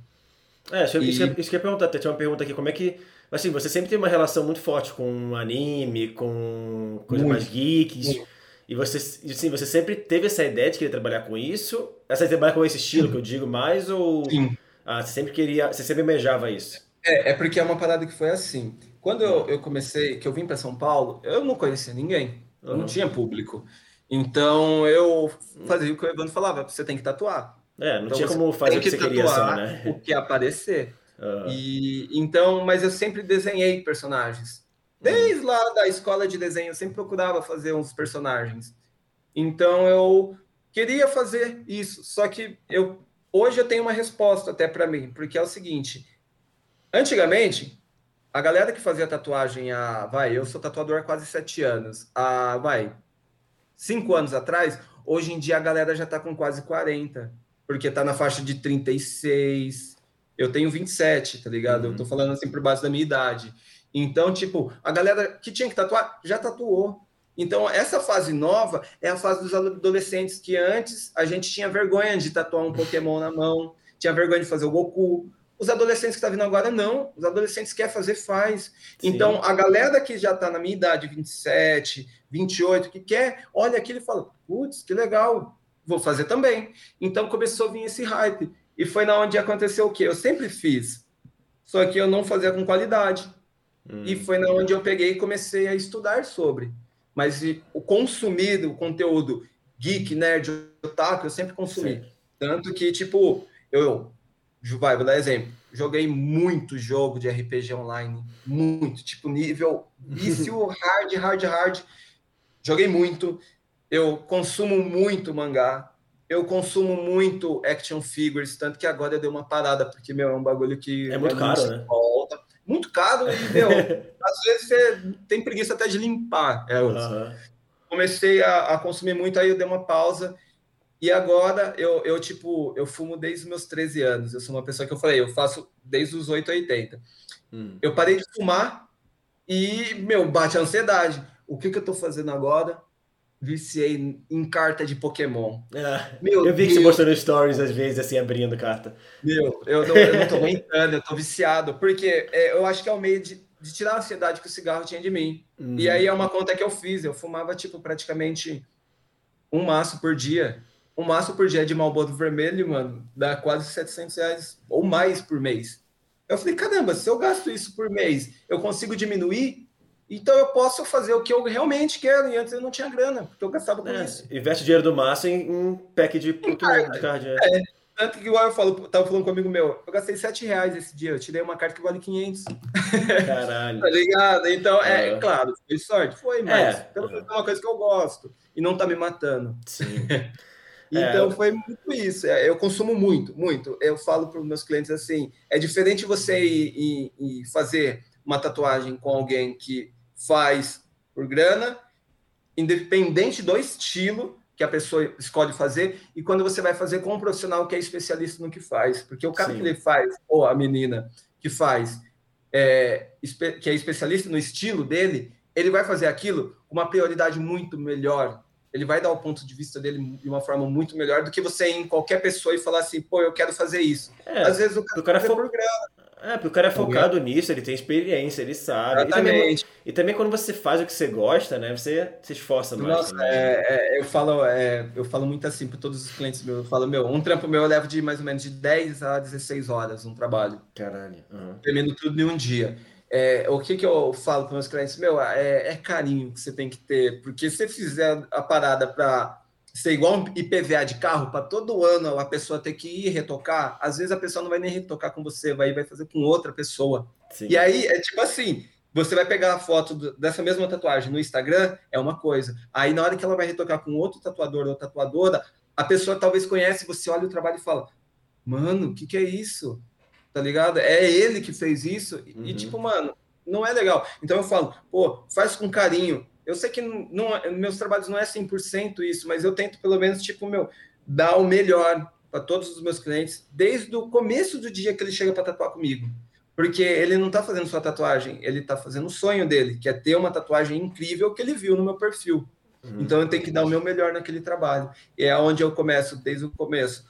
É, isso, e... isso, isso que eu ia perguntar, tinha uma pergunta aqui, como é que. Assim, você sempre tem uma relação muito forte com anime, com coisas mais geeks. Muito. E você, assim, você sempre teve essa ideia de querer trabalhar com isso? Essa trabalhar com esse estilo que eu digo mais? Ou Sim. Ah, você sempre queria, você sempre almejava isso? É, é porque é uma parada que foi assim. Quando eu, eu comecei, que eu vim para São Paulo, eu não conhecia ninguém. Uhum. Não tinha público. Então eu fazia o que o Evandro falava: você tem que tatuar. É, não então, tinha como fazer o que, que você queria só, né? O que aparecer. Uhum. E então, mas eu sempre desenhei personagens. Desde lá da escola de desenho, eu sempre procurava fazer uns personagens. Então eu queria fazer isso, só que eu hoje eu tenho uma resposta até para mim, porque é o seguinte: antigamente a galera que fazia tatuagem há, vai, eu sou tatuador há quase sete anos, há, vai, cinco anos atrás, hoje em dia a galera já tá com quase 40, porque tá na faixa de 36, eu tenho 27, tá ligado? Uhum. Eu tô falando assim por base da minha idade. Então, tipo, a galera que tinha que tatuar, já tatuou. Então, essa fase nova é a fase dos adolescentes que antes a gente tinha vergonha de tatuar um Pokémon na mão, tinha vergonha de fazer o Goku, os adolescentes que estão tá vindo agora, não. Os adolescentes querem fazer, faz. Sim. Então, a galera que já está na minha idade, 27, 28, que quer, olha aquilo e fala, putz, que legal, vou fazer também. Então, começou a vir esse hype. E foi na onde aconteceu o quê? Eu sempre fiz, só que eu não fazia com qualidade. Hum. E foi na onde eu peguei e comecei a estudar sobre. Mas o consumir o conteúdo geek, nerd, otaku, eu sempre consumi. Sim. Tanto que, tipo, eu vai, vou dar exemplo. Joguei muito jogo de RPG online, muito, tipo nível vício hard, hard, hard. Joguei muito. Eu consumo muito mangá. Eu consumo muito action figures, tanto que agora eu dei uma parada, porque, meu, é um bagulho que... É muito caro, né? Volta. Muito caro e, meu, às vezes você tem preguiça até de limpar. É, uhum. Comecei a, a consumir muito, aí eu dei uma pausa e agora eu, eu, tipo, eu fumo desde os meus 13 anos. Eu sou uma pessoa que eu falei, eu faço desde os 8 a 80. Hum. Eu parei de fumar e, meu, bate a ansiedade. O que, que eu tô fazendo agora? Viciei em carta de Pokémon. É, meu eu vi que você mostrou no stories às vezes, assim, abrindo carta. Meu, eu não, eu não tô aguentando, eu tô viciado. Porque é, eu acho que é o meio de, de, tirar a ansiedade que o cigarro tinha de mim. Hum. E aí é uma conta que eu fiz. Eu fumava, tipo, praticamente um maço por dia. Um maço por dia de Malboro Vermelho, mano, dá quase 700 reais ou mais por mês. Eu falei, caramba, se eu gasto isso por mês, eu consigo diminuir? Então eu posso fazer o que eu realmente quero. E antes eu não tinha grana, porque eu gastava com é, isso. Investe dinheiro do maço em um pack de, de card. É. é. Tanto que igual eu falo, tava falando com um amigo meu, eu gastei 7 reais esse dia, eu tirei uma carta que vale 500. Caralho. tá ligado? Então, é, é claro, foi sorte, foi, mas é. pelo menos é uma coisa que eu gosto e não tá me matando. Sim. então é. foi muito isso. É, eu consumo muito, muito. Eu falo para os meus clientes assim: é diferente você ir, ir, ir fazer uma tatuagem com alguém que faz por grana, independente do estilo que a pessoa escolhe fazer e quando você vai fazer com um profissional que é especialista no que faz, porque o cara Sim. que ele faz ou a menina que faz é, que é especialista no estilo dele, ele vai fazer aquilo com uma prioridade muito melhor. Ele vai dar o ponto de vista dele de uma forma muito melhor do que você ir em qualquer pessoa e falar assim, pô, eu quero fazer isso. É, Às vezes o cara, o cara for... É, porque o cara é focado nisso, ele tem experiência, ele sabe. Exatamente. E também, e também quando você faz o que você gosta, né? Você se esforça mais. Nossa, é, é, eu, falo, é, eu falo muito assim para todos os clientes meus. Eu falo, meu, um trampo meu eu levo de mais ou menos de 10 a 16 horas um trabalho. Caralho. Uhum. Termino tudo em um dia. É, o que, que eu falo para meus clientes? Meu, é, é carinho que você tem que ter, porque se você fizer a parada para ser igual um IPVA de carro, para todo ano a pessoa ter que ir retocar, às vezes a pessoa não vai nem retocar com você, vai, vai fazer com outra pessoa. Sim. E aí é tipo assim: você vai pegar a foto dessa mesma tatuagem no Instagram, é uma coisa. Aí na hora que ela vai retocar com outro tatuador ou tatuadora, a pessoa talvez conhece, você olha o trabalho e fala: Mano, o que, que é isso? Tá ligado? É ele que fez isso. Uhum. E tipo, mano, não é legal. Então eu falo, pô, faz com carinho eu sei que não, é, meus trabalhos não é 100% isso, mas eu tento pelo menos, tipo, meu, dar o melhor para todos os meus clientes, desde o começo do dia que ele chega para tatuar comigo. Porque ele não está fazendo só tatuagem, ele está fazendo o sonho dele, que é ter uma tatuagem incrível que ele viu no meu perfil. Uhum. Então eu tenho que dar o meu melhor naquele trabalho. E é onde eu começo, desde o começo.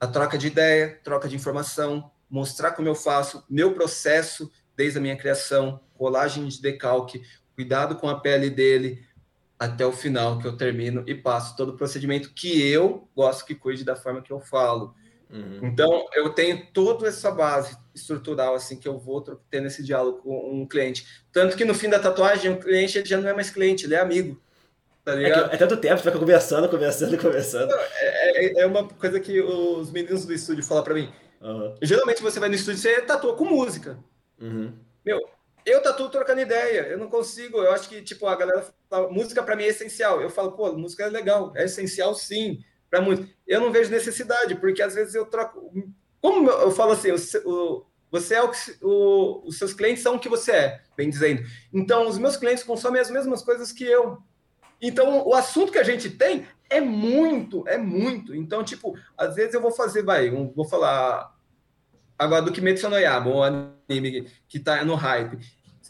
A troca de ideia, troca de informação, mostrar como eu faço, meu processo desde a minha criação, colagem de decalque, cuidado com a pele dele até o final, que eu termino e passo todo o procedimento que eu gosto que cuide da forma que eu falo. Uhum. Então, eu tenho toda essa base estrutural, assim, que eu vou ter nesse diálogo com um cliente. Tanto que no fim da tatuagem, o cliente já não é mais cliente, ele é amigo. Tá? É, é tanto tempo, você vai conversando, conversando, conversando. É, é, é, uma coisa que os meninos do estúdio falam para mim. Uhum. Geralmente você vai no estúdio e você tatua com música. Uhum. Meu, eu tatuo trocando ideia, eu não consigo, eu acho que, tipo, a galera fala, música para mim é essencial. Eu falo, pô, música é legal, é essencial sim, para muito. Eu não vejo necessidade, porque às vezes eu troco. Como eu falo assim, o, você é o que o, os seus clientes são o que você é, bem dizendo. Então, os meus clientes consomem as mesmas coisas que eu. Então, o assunto que a gente tem é muito, é muito. Então, tipo, às vezes eu vou fazer, vai, um, vou falar Agora, do Kimetsu no Yaiba, o anime que tá no hype.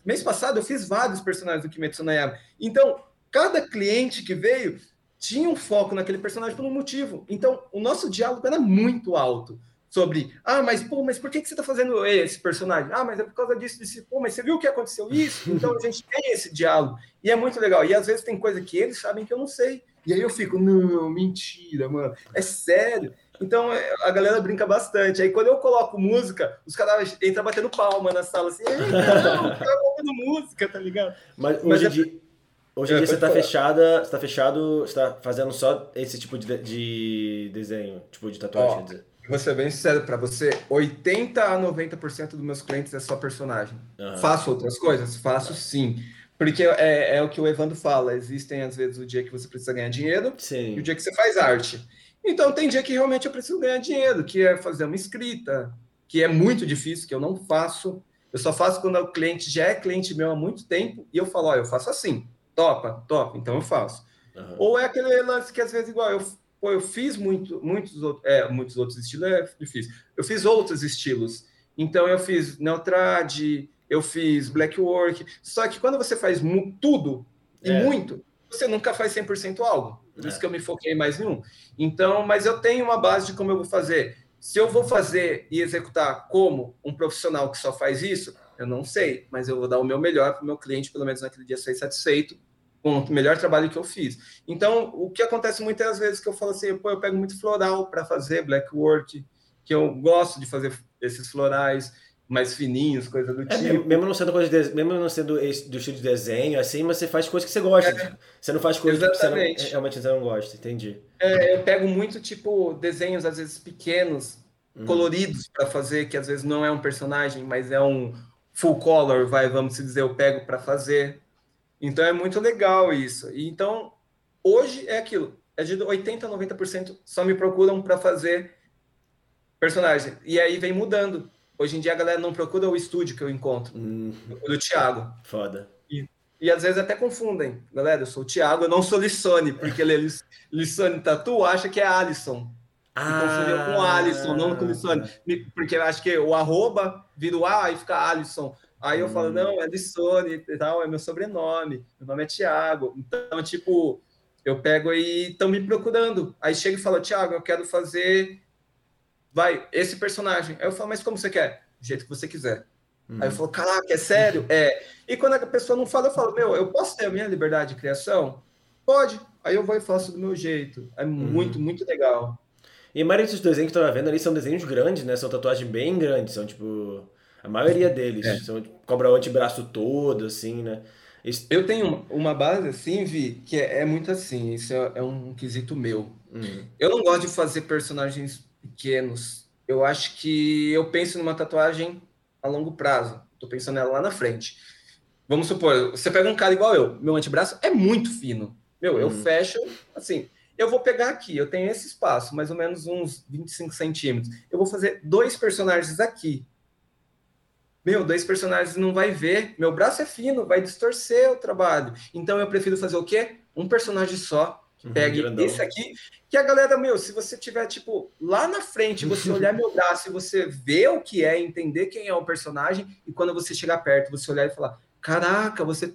Mês passado eu fiz vários personagens do Kimetsu no Yaiba. Então, cada cliente que veio tinha um foco naquele personagem por um motivo. Então, o nosso diálogo era muito alto sobre, ah, mas pô, mas por que, que você está fazendo esse personagem? Ah, mas é por causa disso, disso. Pô, mas você viu que aconteceu isso? Então a gente tem esse diálogo e é muito legal. E às vezes tem coisa que eles sabem que eu não sei. E aí eu fico, não, mentira, mano, é sério. Então é, a galera brinca bastante. Aí quando eu coloco música, os caras entram batendo palma na sala, assim, não, tá ouvindo música, tá ligado? Mas, Mas hoje, é... dia, hoje em é, dia você tá fechada, você tá fechado, você tá fazendo só esse tipo de, de desenho, tipo de tatuagem, Ó, dizer. Vou ser bem sincero para você, 80 a 90% dos meus clientes é só personagem. Uhum. Faço outras coisas? Faço sim. Porque é, é o que o Evandro fala, existem às vezes o dia que você precisa ganhar dinheiro sim. e o dia que você faz arte. Então, tem dia que realmente eu preciso ganhar dinheiro, que é fazer uma escrita, que é muito difícil, que eu não faço. Eu só faço quando o cliente já é cliente meu há muito tempo e eu falo, ó, eu faço assim, topa, topa, então eu faço. Uhum. Ou é aquele lance que às vezes igual, eu, pô, eu fiz muito, muitos, é, muitos outros estilos, é difícil. Eu fiz outros estilos. Então eu fiz Neotrad, eu fiz Black Work. Só que quando você faz tudo e é. muito, você nunca faz 100% algo. Por isso é. que eu me foquei mais em um. Então, mas eu tenho uma base de como eu vou fazer. Se eu vou fazer e executar como um profissional que só faz isso, eu não sei, mas eu vou dar o meu melhor para o meu cliente, pelo menos naquele dia, sair satisfeito com o melhor trabalho que eu fiz. Então, o que acontece muitas vezes que eu falo assim, pô, eu pego muito floral para fazer black work, que eu gosto de fazer esses florais mais fininhos, coisa do é, tipo. Mesmo não sendo coisa de, mesmo não sendo do estilo de desenho, assim, mas você faz coisas que você gosta. É, você não faz coisas que você não, realmente você não gosta, entendi. É, eu pego muito, tipo, desenhos, às vezes, pequenos, hum. coloridos para fazer, que às vezes não é um personagem, mas é um full color, vai, vamos dizer, eu pego para fazer. Então é muito legal isso. E, então, hoje é aquilo. É de 80% a 90% só me procuram para fazer personagem. E aí vem mudando. Hoje em dia a galera não procura o estúdio que eu encontro, hum. do Thiago. Foda. E, e às vezes até confundem. Galera, eu sou o Thiago, eu não sou Lissone, porque ele é Lissone Tatu, acha que é Alisson. Ah, com Alisson, não com Lissone. Porque eu acho que o arroba vira o A e fica Alisson. Aí eu hum. falo, não, é Lissone e tal, é meu sobrenome, meu nome é Thiago. Então, tipo, eu pego e estão me procurando. Aí chega e fala, Thiago, eu quero fazer vai, esse personagem. Aí eu falo, mas como você quer? Do jeito que você quiser. Uhum. Aí eu falo, caraca, é sério? É. E quando a pessoa não fala, eu falo, meu, eu posso ter a minha liberdade de criação? Pode. Aí eu vou e faço do meu jeito. É uhum. muito, muito legal. E a maioria desses desenhos que eu tava vendo ali são desenhos grandes, né? São tatuagens bem grandes. São tipo. A maioria deles. É. São, tipo, cobra o antebraço todo, assim, né? Isso... Eu tenho uma base assim, Vi, que é, é muito assim. Isso é, é um quesito meu. Uhum. Eu não gosto de fazer personagens pequenos. Eu acho que eu penso numa tatuagem a longo prazo. Estou pensando nela lá na frente. Vamos supor, você pega um cara igual eu, meu antebraço é muito fino. Meu, eu hum. fecho, assim, eu vou pegar aqui, eu tenho esse espaço, mais ou menos uns 25 centímetros. Eu vou fazer dois personagens aqui. Meu, dois personagens não vai ver. Meu braço é fino, vai distorcer o trabalho. Então eu prefiro fazer o quê? Um personagem só, Uhum, Pegue uhum, esse aqui, que a galera, meu, se você tiver, tipo, lá na frente, você olhar meu braço e você ver o que é, entender quem é o personagem, e quando você chegar perto, você olhar e falar: Caraca, você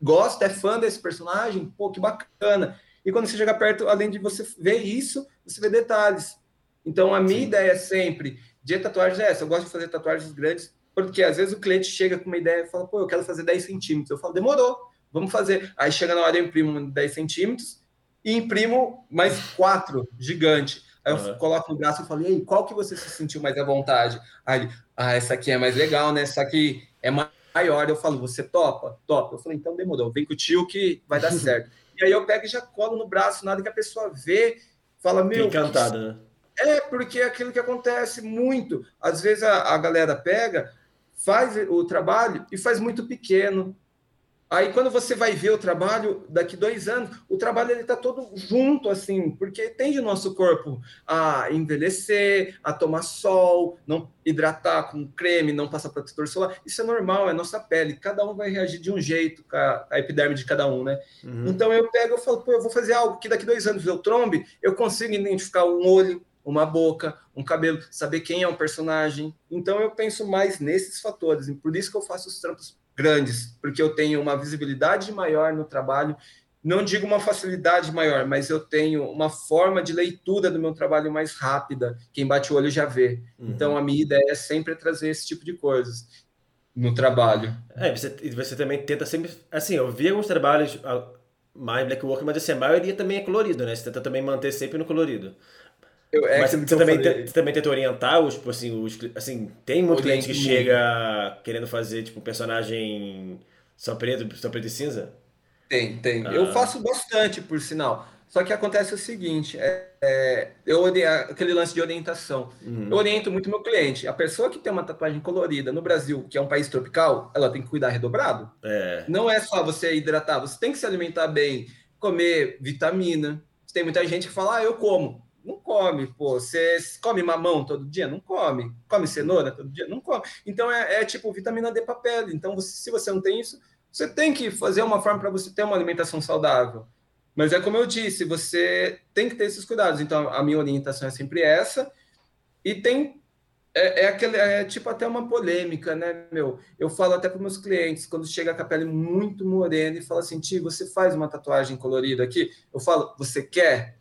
gosta, é fã desse personagem? Pô, que bacana. E quando você chegar perto, além de você ver isso, você vê detalhes. Então, a minha Sim. ideia sempre de tatuagens é essa. Eu gosto de fazer tatuagens grandes, porque às vezes o cliente chega com uma ideia e fala, pô, eu quero fazer 10 centímetros. Eu falo, demorou, vamos fazer. Aí chega na hora, eu imprimo 10 centímetros, e imprimo mais quatro, gigante. Aí eu uhum. coloco no braço e falo, e aí, qual que você se sentiu mais à vontade? Aí ele, ah, essa aqui é mais legal, né? Essa aqui é maior. Eu falo, você topa? Topa. Eu falei, então demorou, vem com o tio que vai dar certo. e aí eu pego e já colo no braço, nada que a pessoa vê, fala, meu... Encantada, né? É, porque é aquilo que acontece muito. Às vezes a, a galera pega, faz o trabalho e faz muito pequeno. Aí quando você vai ver o trabalho daqui dois anos, o trabalho ele está todo junto assim, porque tende o nosso corpo a envelhecer, a tomar sol, não hidratar com creme, não passar protetor solar. Isso é normal, é nossa pele. Cada um vai reagir de um jeito com a, a epiderme de cada um, né? Uhum. Então eu pego, eu falo, pô, eu vou fazer algo que daqui dois anos eu trombe, eu consigo identificar um olho, uma boca, um cabelo, saber quem é o personagem. Então eu penso mais nesses fatores, e por isso que eu faço os trampos grandes, porque eu tenho uma visibilidade maior no trabalho. Não digo uma facilidade maior, mas eu tenho uma forma de leitura do meu trabalho mais rápida. Quem bate o olho já vê. Uhum. Então, a minha ideia é sempre trazer esse tipo de coisas no trabalho. É, você, você também tenta sempre. Assim, eu vi alguns trabalhos mais black work, mas assim, a maioria também é colorido, né? Você tenta também manter sempre no colorido. Eu, é Mas você, também, te, também tenta orientar os, tipo assim, os, assim, tem muito cliente que chega querendo fazer, tipo, personagem só preto, só preto e cinza? Tem, tem. Ah. Eu faço bastante, por sinal. Só que acontece o seguinte, é, é, eu aquele lance de orientação. Uhum. Eu oriento muito meu cliente. A pessoa que tem uma tatuagem colorida no Brasil, que é um país tropical, ela tem que cuidar redobrado. É. Não é só você hidratar, você tem que se alimentar bem, comer vitamina. Tem muita gente que fala, ah, eu como. Não come, pô. Você come mamão todo dia? Não come. Come cenoura todo dia? Não come. Então é, é tipo vitamina D para pele. Então, você, se você não tem isso, você tem que fazer uma forma para você ter uma alimentação saudável. Mas é como eu disse, você tem que ter esses cuidados. Então, a minha orientação é sempre essa. E tem. É, é, aquele, é tipo até uma polêmica, né, meu? Eu falo até para meus clientes, quando chega com a pele muito morena e fala assim, Ti, você faz uma tatuagem colorida aqui? Eu falo, você quer?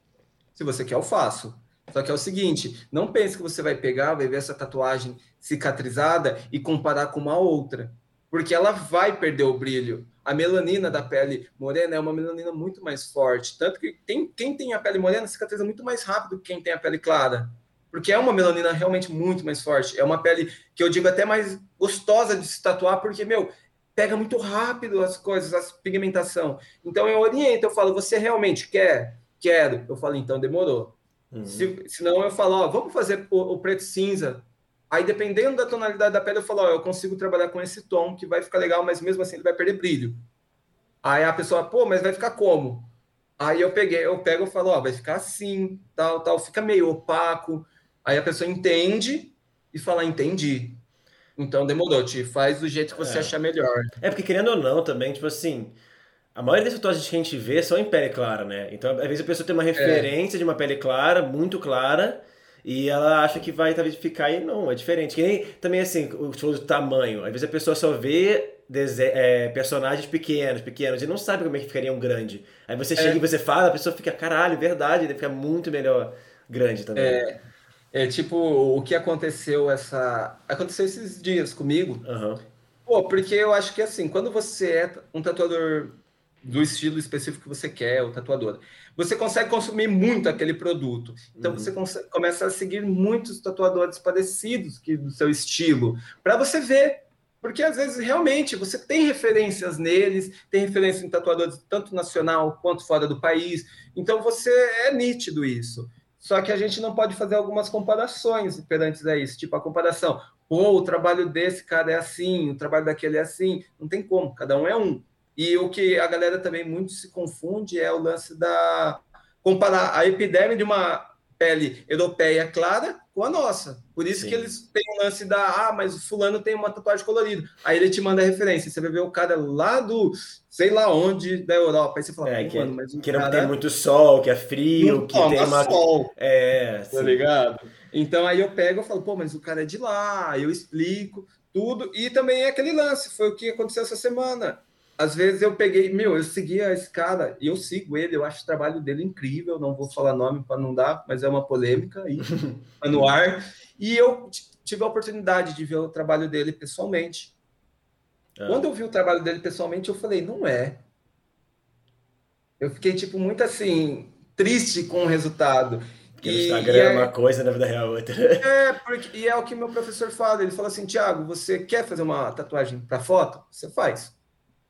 Se você quer, eu faço. Só que é o seguinte, não pense que você vai pegar, vai ver essa tatuagem cicatrizada e comparar com uma outra, porque ela vai perder o brilho. a melanina da pele morena é uma melanina muito mais forte. Tanto que tem, quem tem a pele morena cicatriza muito mais rápido que quem tem a pele clara. Porque é uma melanina realmente muito mais forte. É uma pele que eu digo até mais gostosa de se tatuar, porque, meu, pega muito rápido as coisas, a pigmentação. Então eu oriento, eu falo, você realmente quer? Quero. Eu falo, então demorou. Uhum. Se, senão eu falo, ó, vamos fazer o, o, preto cinza. Aí, dependendo da tonalidade da pele, eu falo, ó, eu consigo trabalhar com esse tom que vai ficar legal, mas mesmo assim ele vai perder brilho. Aí a pessoa, pô, mas vai ficar como? Aí eu peguei, eu pego e falo, ó, vai ficar assim, tal, tal, fica meio opaco. Aí a pessoa entende e fala, entendi. Então demorou, te faz do jeito que você é. achar melhor. É porque querendo ou não também, tipo assim, a maioria das tatuagens que a gente vê são em pele clara, né? Então, às vezes a pessoa tem uma é. referência é. de uma pele clara, muito clara, e ela acha que vai talvez ficar e não, é diferente. Que nem também assim, o do tamanho. Às vezes a pessoa só vê é, personagens pequenos, pequenos, e não sabe como é que ficariam grande. Aí você chega é. e você fala, a pessoa fica, caralho, verdade, ele fica muito melhor grande também. É, é tipo, o que aconteceu essa. Aconteceu esses dias comigo. Uhum. Pô, porque eu acho que assim, quando você é um tatuador do estilo específico que você quer, o tatuador. Você consegue consumir muito aquele produto. Então uhum. você consegue, começa a seguir muitos tatuadores parecidos que do seu estilo, para você ver. Porque às vezes realmente você tem referências neles, tem referência em tatuadores tanto nacional quanto fora do país. Então você é nítido isso. Só que a gente não pode fazer algumas comparações perante a isso, tipo a comparação, pô, o trabalho desse cara é assim, o trabalho daquele é assim, não tem como, cada um é um. E o que a galera também muito se confunde é o lance da comparar a epiderme de uma pele europeia clara com a nossa. Por isso Sim. que eles têm o lance da ah, mas o fulano tem uma tatuagem colorida. Aí ele te manda a referência. Você vai ver o cara lá do sei lá onde da Europa. Aí você fala, é, que, mano, mas que cara... não tem muito sol, que é frio, que tem uma sol. É, tá ligado? Então aí eu pego e falo, pô, mas o cara é de lá, aí eu explico tudo. E também é aquele lance, foi o que aconteceu essa semana às vezes eu peguei, meu, eu seguia esse cara e eu sigo ele, eu acho o trabalho dele incrível, não vou falar nome para não dar, mas é uma polêmica aí, no ar. E eu tive a oportunidade de ver o trabalho dele pessoalmente. É. Quando eu vi o trabalho dele pessoalmente, eu falei, não é. Eu fiquei, tipo, muito assim, triste com o resultado. Porque e, Instagram é, é uma coisa, na vida real outra. É, porque, e é o que meu professor fala. Ele fala assim, Tiago, você quer fazer uma tatuagem para foto? Você faz.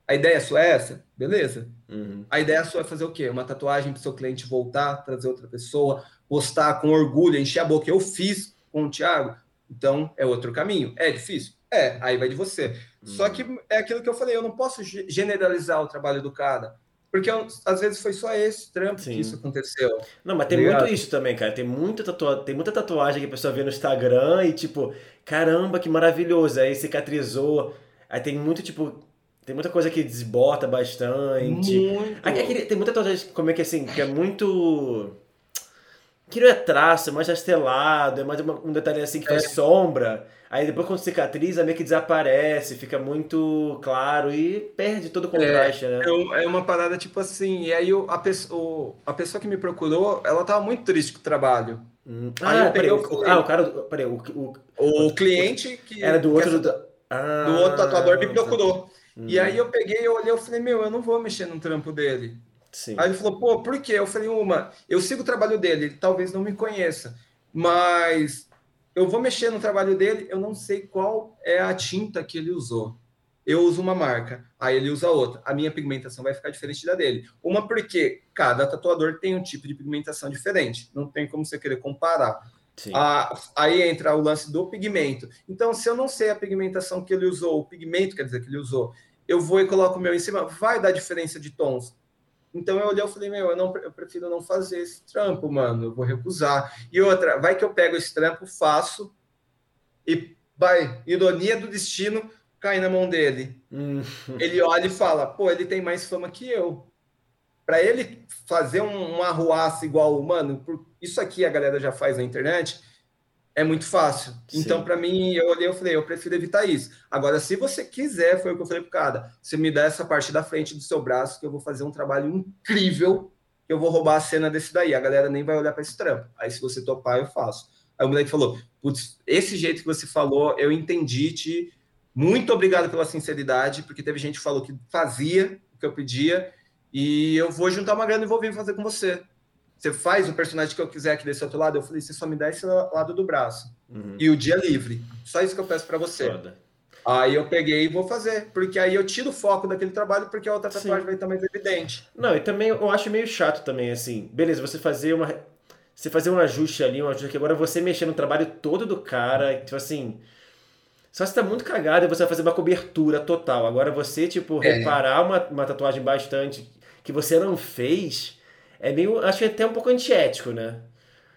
A ideia sua é essa? Beleza. Uhum. A ideia sua é fazer o quê? Uma tatuagem para o seu cliente voltar, trazer outra pessoa, postar com orgulho, encher a boca. Eu fiz com o Thiago, então é outro caminho. É difícil? É, aí vai de você. Uhum. Só que é aquilo que eu falei, eu não posso generalizar o trabalho do cara. Porque às vezes foi só esse trampo Sim. que isso aconteceu. Não, mas tem Ligado? muito isso também, cara. Tem muita, tatua... tem muita tatuagem que a pessoa vê no Instagram e tipo, caramba, que maravilhoso. Aí cicatrizou. Aí tem muito, tipo, tem muita coisa que desbota bastante. Muito. Tem muita coisa como é que assim, que é muito. Que não é traço, é mais estelado, é mais uma, um detalhe assim que é. faz sombra. Aí depois quando cicatriza, meio que desaparece, fica muito claro e perde todo o contraste, é, né? É, é uma parada tipo assim, e aí o, a, pessoa, a pessoa que me procurou, ela tava muito triste com o trabalho. Hum. Ah, peraí, o, ah, o cara. Peraí, o, o, o, o cliente que. Era do outro. Do, ah, do outro tatuador me procurou. Uhum. E aí eu peguei, eu olhei, eu falei, meu, eu não vou mexer no trampo dele. Sim. Aí ele falou, pô, por quê? Eu falei, uma, eu sigo o trabalho dele, ele talvez não me conheça, mas eu vou mexer no trabalho dele, eu não sei qual é a tinta que ele usou. Eu uso uma marca, aí ele usa outra. A minha pigmentação vai ficar diferente da dele. Uma porque cada tatuador tem um tipo de pigmentação diferente. Não tem como você querer comparar. Ah, aí entra o lance do pigmento. Então, se eu não sei a pigmentação que ele usou, o pigmento quer dizer que ele usou, eu vou e coloco o meu em cima, vai dar diferença de tons. Então eu olhei e falei, meu, eu, não, eu prefiro não fazer esse trampo, mano, eu vou recusar. E outra, vai que eu pego esse trampo, faço, e vai, ironia do destino, cai na mão dele. Hum. Ele olha e fala, pô, ele tem mais fama que eu para ele fazer um, uma arruaça igual, mano, por, isso aqui a galera já faz na internet, é muito fácil. Sim. Então, para mim, eu olhei e falei, eu prefiro evitar isso. Agora, se você quiser, foi o que eu falei pro cara, você me dá essa parte da frente do seu braço, que eu vou fazer um trabalho incrível, que eu vou roubar a cena desse daí. A galera nem vai olhar para esse trampo. Aí, se você topar, eu faço. Aí o moleque falou, putz, esse jeito que você falou, eu entendi, te Muito obrigado pela sinceridade, porque teve gente que falou que fazia o que eu pedia, e eu vou juntar uma grana e vou vir fazer com você. Você faz o personagem que eu quiser aqui desse outro lado. Eu falei, você só me dá esse lado do braço. Uhum. E o dia livre. Só isso que eu peço para você. Foda. Aí eu peguei e vou fazer, porque aí eu tiro o foco daquele trabalho, porque a outra tatuagem Sim. vai estar mais evidente. Não, e também eu acho meio chato também, assim, beleza, você fazer uma. Você fazer um ajuste ali, um ajuste aqui, agora você mexer no trabalho todo do cara, tipo assim. Só se tá muito cagado você vai fazer uma cobertura total. Agora você, tipo, é. reparar uma, uma tatuagem bastante que você não fez, é meio. Acho até um pouco antiético, né?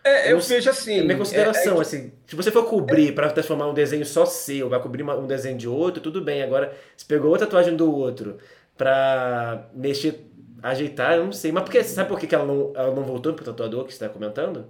É, eu, vejo assim. É minha consideração, é, é, assim. Se você for cobrir é, para transformar um desenho só seu, vai cobrir uma, um desenho de outro, tudo bem. Agora, se pegou outra tatuagem do outro pra mexer, ajeitar, eu não sei. Mas porque, sabe por que ela não, ela não voltou pro tatuador que você está comentando?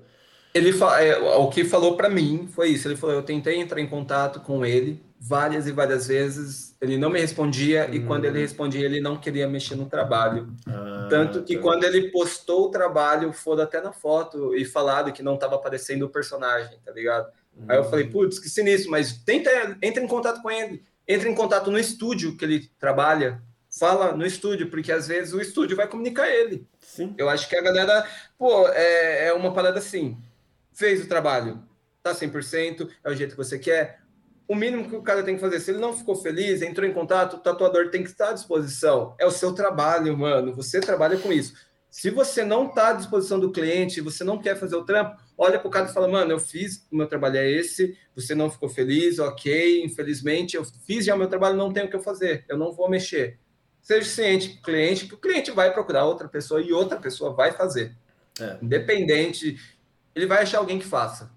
Ele é, o que falou para mim foi isso. Ele falou: eu tentei entrar em contato com ele várias e várias vezes, ele não me respondia, hum. e quando ele hum. respondia, ele não queria mexer no trabalho. Ah, Tanto que tá. quando ele postou o trabalho, foram até na foto e falado que não estava aparecendo o personagem, tá ligado? Hum. Aí eu falei, hum. putz, que sinistro, mas tenta, entra em contato com ele, entra em contato no estúdio que ele trabalha, fala no estúdio, porque às vezes o estúdio vai comunicar ele. Sim. Eu acho que a galera, pô, é, é uma parada assim, fez o trabalho, tá 100%, é o jeito que você quer, o mínimo que o cara tem que fazer. Se ele não ficou feliz, entrou em contato, o tatuador tem que estar à disposição. É o seu trabalho, mano. Você trabalha com isso. Se você não está à disposição do cliente, você não quer fazer o trampo, olha para o cara e fala: Mano, eu fiz, o meu trabalho é esse, você não ficou feliz, ok, infelizmente, eu fiz já o meu trabalho, não tenho o que eu fazer, eu não vou mexer. Seja ciente cliente, que o cliente vai procurar outra pessoa e outra pessoa vai fazer. É. Independente, ele vai achar alguém que faça.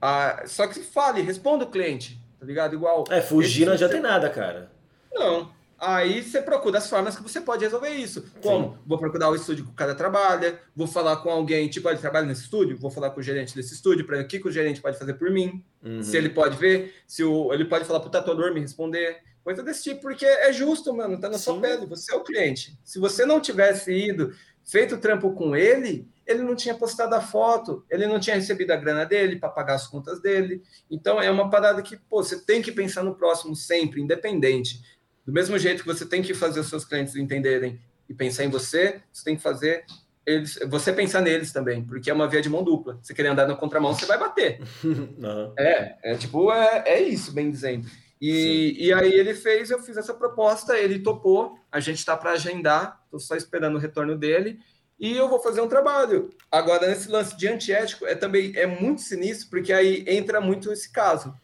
Ah, só que fale, responda o cliente tá ligado? Igual. É, fugir não adianta você... nada, cara. Não. Aí você procura as formas que você pode resolver isso. Como? Sim. Vou procurar o estúdio que o cara trabalha, vou falar com alguém, tipo, ele trabalha nesse estúdio, vou falar com o gerente desse estúdio, para o que, que o gerente pode fazer por mim, uhum. se ele pode ver, se o, ele pode falar pro tatuador me responder, coisa desse tipo, porque é justo, mano, tá na Sim. sua pele, você é o cliente. Se você não tivesse ido, feito o trampo com ele, ele não tinha postado a foto, ele não tinha recebido a grana dele para pagar as contas dele. Então é uma parada que pô, você tem que pensar no próximo sempre, independente. Do mesmo jeito que você tem que fazer os seus clientes entenderem e pensar em você, você tem que fazer eles, você pensar neles também, porque é uma via de mão dupla. Você querer andar na contramão, você vai bater. Uhum. É, é tipo, é, é isso, bem dizendo. E, e aí ele fez, eu fiz essa proposta, ele topou, a gente está para agendar, estou só esperando o retorno dele e eu vou fazer um trabalho. Agora, nesse lance de antiético, é também é muito sinistro, porque aí entra muito esse caso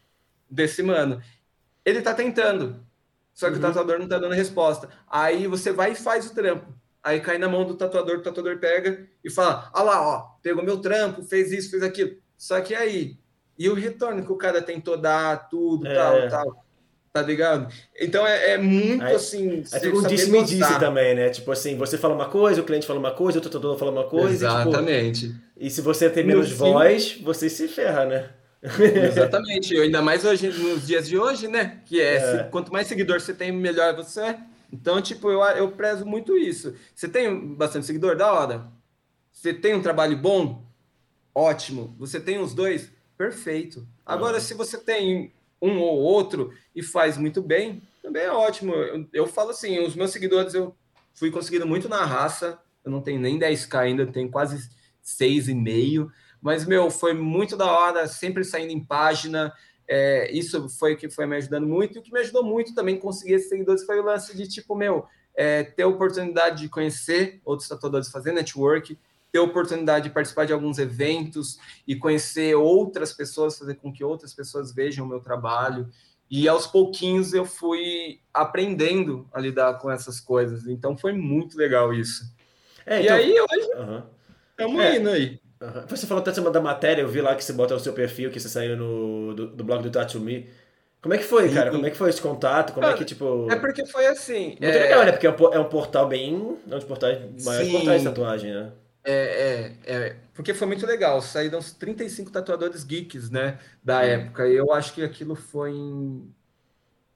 desse mano. Ele está tentando, só que uhum. o tatuador não está dando resposta. Aí você vai e faz o trampo. Aí cai na mão do tatuador, o tatuador pega e fala: Ah lá, ó, pegou meu trampo, fez isso, fez aquilo. Só que aí, e o retorno que o cara tentou dar, tudo, é. tal, tal tá ligado? Então é, é muito aí, assim. É tipo um disse-me-disse também, né? Tipo assim, você fala uma coisa, o cliente fala uma coisa, o tatuador fala uma coisa. Exatamente. E, tipo, e se você tem menos no voz, fim... você se ferra, né? Exatamente. Ainda mais hoje, nos dias de hoje, né? Que é, é. Se, quanto mais seguidor você tem, melhor você é. Então, tipo, eu, eu prezo muito isso. Você tem bastante seguidor? Da hora. Você tem um trabalho bom? Ótimo. Você tem os dois? Perfeito. Agora, se você tem um ou outro e faz muito bem, também é ótimo. Eu, eu falo assim, os meus seguidores eu fui conseguindo muito na raça, eu não tenho nem 10k ainda, tenho quase 6,5, mas, meu, foi muito da hora, sempre saindo em página, é, isso foi o que foi me ajudando muito, e o que me ajudou muito também conseguir esses seguidores foi o lance de, tipo, meu, é, ter a oportunidade de conhecer outros tatuadores, fazer network, ter a oportunidade de participar de alguns eventos e conhecer outras pessoas, fazer com que outras pessoas vejam o meu trabalho. E aos pouquinhos eu fui aprendendo a lidar com essas coisas. Então foi muito legal isso. É, e então... aí hoje estamos uhum. é. indo aí. Uhum. Você falou até da matéria, eu vi lá que você bota no seu perfil, que você saiu no, do, do blog do Tatumi. Como é que foi, cara? Como é que foi esse contato? Como é que, tipo... É porque foi assim... Muito é... legal, né? Porque é um, é um portal bem... É um dos portais maiores portais de tatuagem, né? É, é, é, porque foi muito legal. Saíram uns 35 tatuadores geeks, né? Da época. E eu acho que aquilo foi em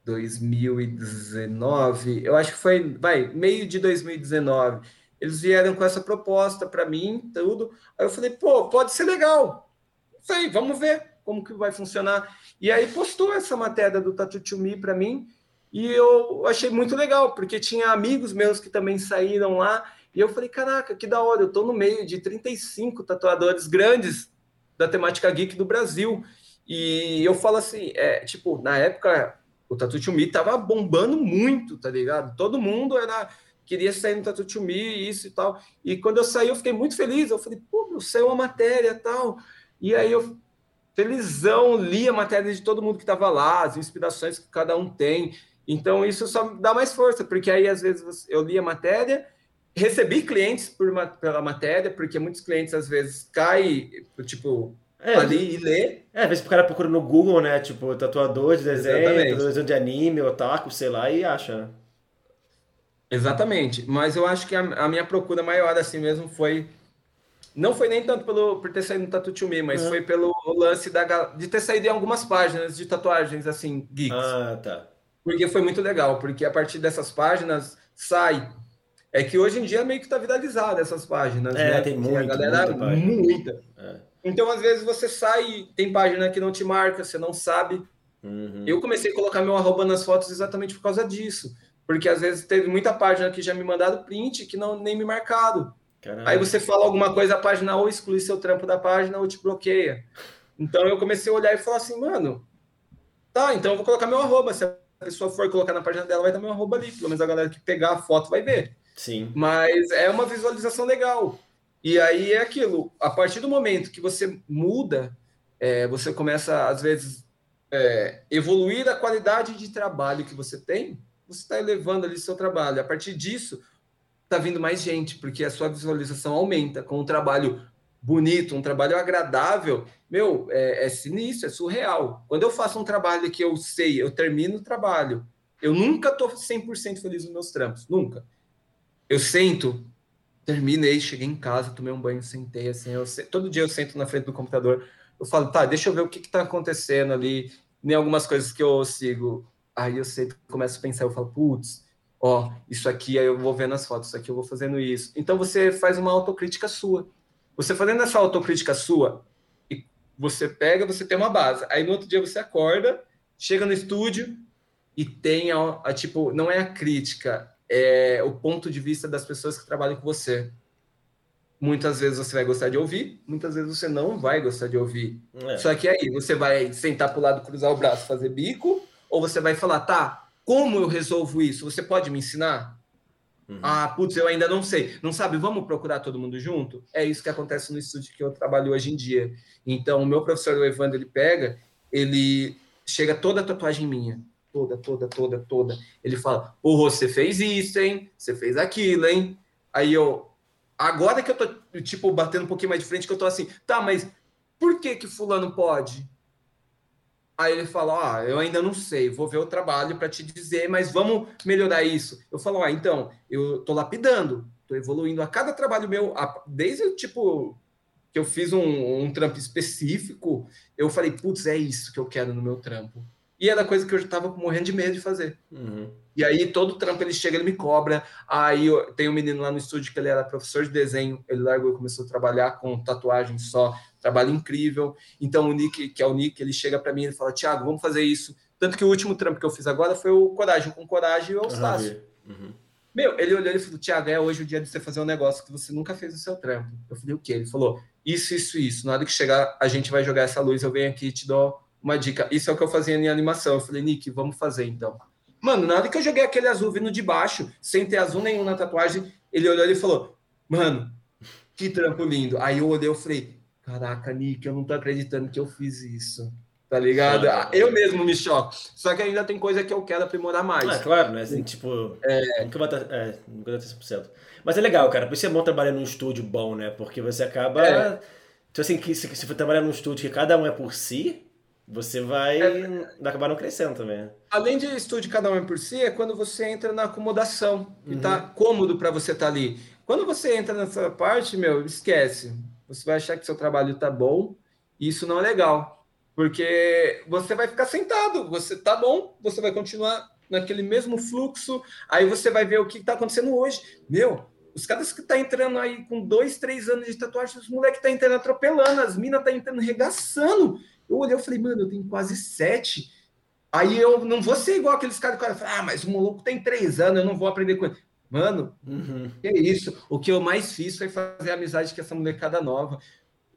2019. Eu acho que foi, vai, meio de 2019. Eles vieram com essa proposta para mim, tudo. Aí eu falei, pô, pode ser legal. Sei, vamos ver. como que vai funcionar. E aí postou essa matéria do Tatu to Me para mim, e eu achei muito legal, porque tinha amigos meus que também saíram lá, e eu falei, caraca, que da hora, eu tô no meio de 35 tatuadores grandes da temática geek do Brasil. E eu falo assim, é, tipo, na época o Tatu Me tava bombando muito, tá ligado? Todo mundo era queria sair no Tatu Me, isso e tal. E quando eu saí, eu fiquei muito feliz. Eu falei, pô, saiu uma matéria tal. E aí eu, felizão, li a matéria de todo mundo que estava lá, as inspirações que cada um tem. Então isso só dá mais força, porque aí às vezes eu li a matéria, recebi clientes por uma, pela matéria, porque muitos clientes às vezes caem, tipo, é, ali e lê. É, às vezes o cara procura no Google, né? Tipo, tatuador de desenho, tatuador de anime, otaku, sei lá, e acha. Né? Exatamente. Mas eu acho que a, a, minha procura maior assim mesmo foi. Não foi nem tanto pelo, por ter saído no Tattoo to Me, mas é. foi pelo lance da, de ter saído em algumas páginas de tatuagens, assim, geeks. Ah, tá. Porque foi muito legal, porque a partir dessas páginas sai. É que hoje em dia meio que tá viralizado essas páginas, é, né? tem muita, a galera, muita. muita. É. Então, às vezes, você sai, tem página que não te marca, você não sabe. Uhum. Eu comecei a colocar meu arroba nas fotos exatamente por causa disso. Porque às vezes teve muita página que já me mandaram print que não nem me marcado. Caramba. Aí você fala alguma coisa, a página ou exclui seu trampo da página ou te bloqueia. Então eu comecei a olhar e falar assim, mano, tá, então eu vou colocar meu arroba. Se a pessoa for colocar na página dela, vai estar meu arroba ali. Pelo menos a galera que pegar a foto vai ver. Sim. Mas é uma visualização legal. E aí é aquilo, a partir do momento que você muda, é, você começa, às vezes, é, evoluir a qualidade de trabalho que você tem, você está elevando ali seu trabalho. A partir disso, está vindo mais gente, porque a sua visualização aumenta com um trabalho bonito, um trabalho agradável. Meu, é, é sinistro, é surreal. Quando eu faço um trabalho que eu sei, eu termino o trabalho, eu nunca estou 100% feliz nos meus trampos, nunca. Eu sento, terminei, cheguei em casa, tomei um banho, sentei assim, eu, todo dia eu sento na frente do computador, eu falo, tá, deixa eu ver o que está acontecendo ali, nem algumas coisas que eu sigo Aí eu sempre começo a pensar, eu falo, putz, ó, isso aqui, aí eu vou vendo as fotos, isso aqui eu vou fazendo isso. Então você faz uma autocrítica sua. Você fazendo essa autocrítica sua, e você pega, você tem uma base. Aí no outro dia você acorda, chega no estúdio e tem a, a tipo, não é a crítica, é o ponto de vista das pessoas que trabalham com você. Muitas vezes você vai gostar de ouvir, muitas vezes você não vai gostar de ouvir. É. Só que aí você vai sentar para o lado, cruzar o braço, fazer bico, ou você vai falar, tá, como eu resolvo isso? Você pode me ensinar? Uhum. Ah, putz, eu ainda não sei. Não sabe? Vamos procurar todo mundo junto? É isso que acontece no estúdio que eu trabalho hoje em dia. Então, o meu professor, o Evandro, ele pega, ele chega toda a tatuagem minha. Toda, toda, toda, toda. Ele fala, pô, você fez isso, hein? Você fez aquilo, hein? Aí eu, agora que eu tô, tipo, batendo um pouquinho mais de frente, que eu tô assim, tá, mas por que que fulano pode? Aí ele fala: Ah, eu ainda não sei, vou ver o trabalho para te dizer, mas vamos melhorar isso. Eu falo: Ah, então, eu tô lapidando, tô evoluindo a cada trabalho meu, desde tipo que eu fiz um, um trampo específico, eu falei: Putz, é isso que eu quero no meu trampo. E era coisa que eu já tava morrendo de medo de fazer. Uhum. E aí, todo trampo ele chega, ele me cobra. Aí eu, tem um menino lá no estúdio que ele era professor de desenho, ele largou e começou a trabalhar com tatuagem só trabalho incrível. Então o Nick, que é o Nick, ele chega para mim e fala: Thiago, vamos fazer isso. Tanto que o último trampo que eu fiz agora foi o Coragem com Coragem e o Eustácio. Uhum. Meu, ele olhou e falou: Thiago, é hoje o dia de você fazer um negócio que você nunca fez no seu trampo. Eu falei: o quê? Ele falou: isso, isso, isso. Na hora que chegar, a gente vai jogar essa luz, eu venho aqui e te dou uma dica. Isso é o que eu fazia em animação. Eu falei: Nick, vamos fazer então. Mano, na hora que eu joguei aquele azul vindo de baixo, sem ter azul nenhum na tatuagem, ele olhou e falou: Mano, que trampo lindo. Aí eu olhei e falei: Caraca, Nick, eu não tô acreditando que eu fiz isso. Tá ligado? Ah, eu mesmo me choco. Só que ainda tem coisa que eu quero aprimorar mais. Ah, claro, né? Assim, tipo, é... nunca vai estar é, nunca vai estar 100%. Mas é legal, cara. Por isso é bom trabalhar num estúdio bom, né? Porque você acaba. É. Então, assim, se, se for trabalhar num estúdio que cada um é por si, você vai é. acabar não crescendo também. Além de estúdio cada um por si, é quando você entra na acomodação. E tá uhum. cômodo para você estar tá ali. Quando você entra nessa parte, meu, esquece você vai achar que seu trabalho está bom, e isso não é legal, porque você vai ficar sentado, você está bom, você vai continuar naquele mesmo fluxo, aí você vai ver o que está acontecendo hoje. Meu, os caras que tá entrando aí com dois, três anos de tatuagem, os moleques tá entrando atropelando, as minas tá entrando regaçando. Eu olhei, eu falei, mano, eu tenho quase sete. Aí eu não vou ser igual aqueles caras que o cara fala, ah, mas o maluco tem três anos, eu não vou aprender com ele. Mano, uhum. é isso. O que eu mais fiz foi fazer amizade com essa molecada nova.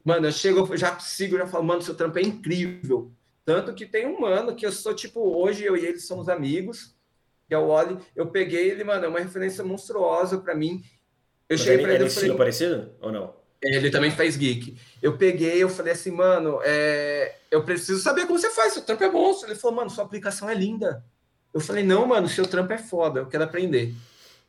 Mano, eu chego, eu já sigo, já falo, mano, seu trampo é incrível. Tanto que tem um mano que eu sou, tipo, hoje eu e ele somos amigos, que é o Oli. Eu peguei ele, mano, é uma referência monstruosa para mim. Eu Mas cheguei ele, pra ele. É falei, parecido ou não? Ele também faz geek. Eu peguei, eu falei assim, mano, é... eu preciso saber como você faz, seu trampo é monstro. Ele falou, mano, sua aplicação é linda. Eu falei, não, mano, seu trampo é foda, eu quero aprender.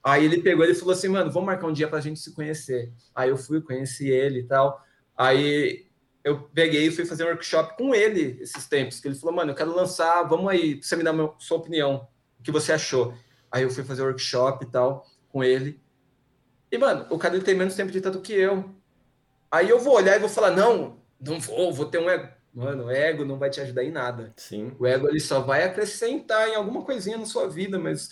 Aí ele pegou, ele falou assim, mano, vamos marcar um dia pra gente se conhecer. Aí eu fui, conheci ele e tal. Aí eu peguei e fui fazer um workshop com ele esses tempos, que ele falou, mano, eu quero lançar, vamos aí, você me a sua opinião, o que você achou. Aí eu fui fazer workshop e tal com ele. E, mano, o cara ele tem menos tempo de tanto que eu. Aí eu vou olhar e vou falar, não, não vou, vou ter um ego. Mano, o ego não vai te ajudar em nada. Sim. O ego ele só vai acrescentar em alguma coisinha na sua vida, mas,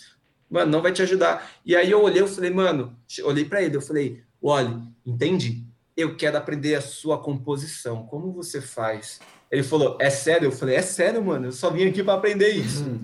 mano, não vai te ajudar. E aí eu olhei, eu falei, mano, olhei para ele, eu falei, olha, entende? Eu quero aprender a sua composição. Como você faz? Ele falou, é sério? Eu falei, é sério, mano. Eu só vim aqui para aprender isso. Uhum.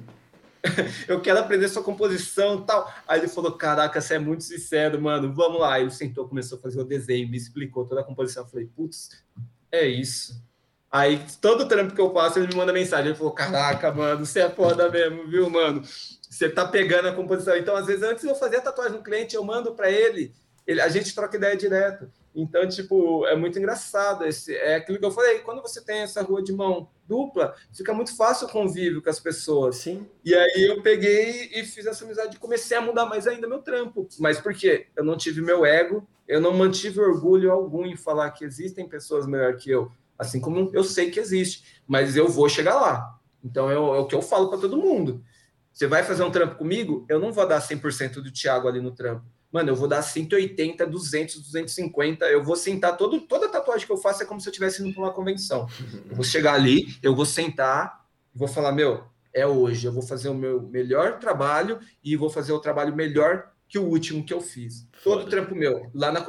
eu quero aprender sua composição tal. Aí ele falou: Caraca, você é muito sincero, mano, vamos lá. Ele sentou, começou a fazer o desenho, me explicou toda a composição. Eu falei: Putz, é isso. Aí todo trampo que eu faço, ele me manda mensagem. Ele falou: Caraca, mano, você é foda mesmo, viu, mano? Você tá pegando a composição. Então, às vezes, antes de eu fazer a tatuagem no cliente, eu mando para ele, ele, a gente troca ideia direto. Então, tipo, é muito engraçado. Esse, é aquilo que eu falei, quando você tem essa rua de mão dupla, fica muito fácil o convívio com as pessoas. Sim. E aí eu peguei e fiz essa amizade e comecei a mudar mais ainda meu trampo. Mas por quê? Eu não tive meu ego, eu não mantive orgulho algum em falar que existem pessoas melhor que eu. Assim como eu sei que existe, mas eu vou chegar lá. Então é o, é o que eu falo para todo mundo. Você vai fazer um trampo comigo, eu não vou dar 100% do Thiago ali no trampo mano, eu vou dar 180, 200, 250, eu vou sentar, todo, toda tatuagem que eu faço é como se eu estivesse indo para uma convenção. Eu vou chegar ali, eu vou sentar, vou falar, meu, é hoje, eu vou fazer o meu melhor trabalho e vou fazer o trabalho melhor que o último que eu fiz. Todo Foda. trampo meu, lá na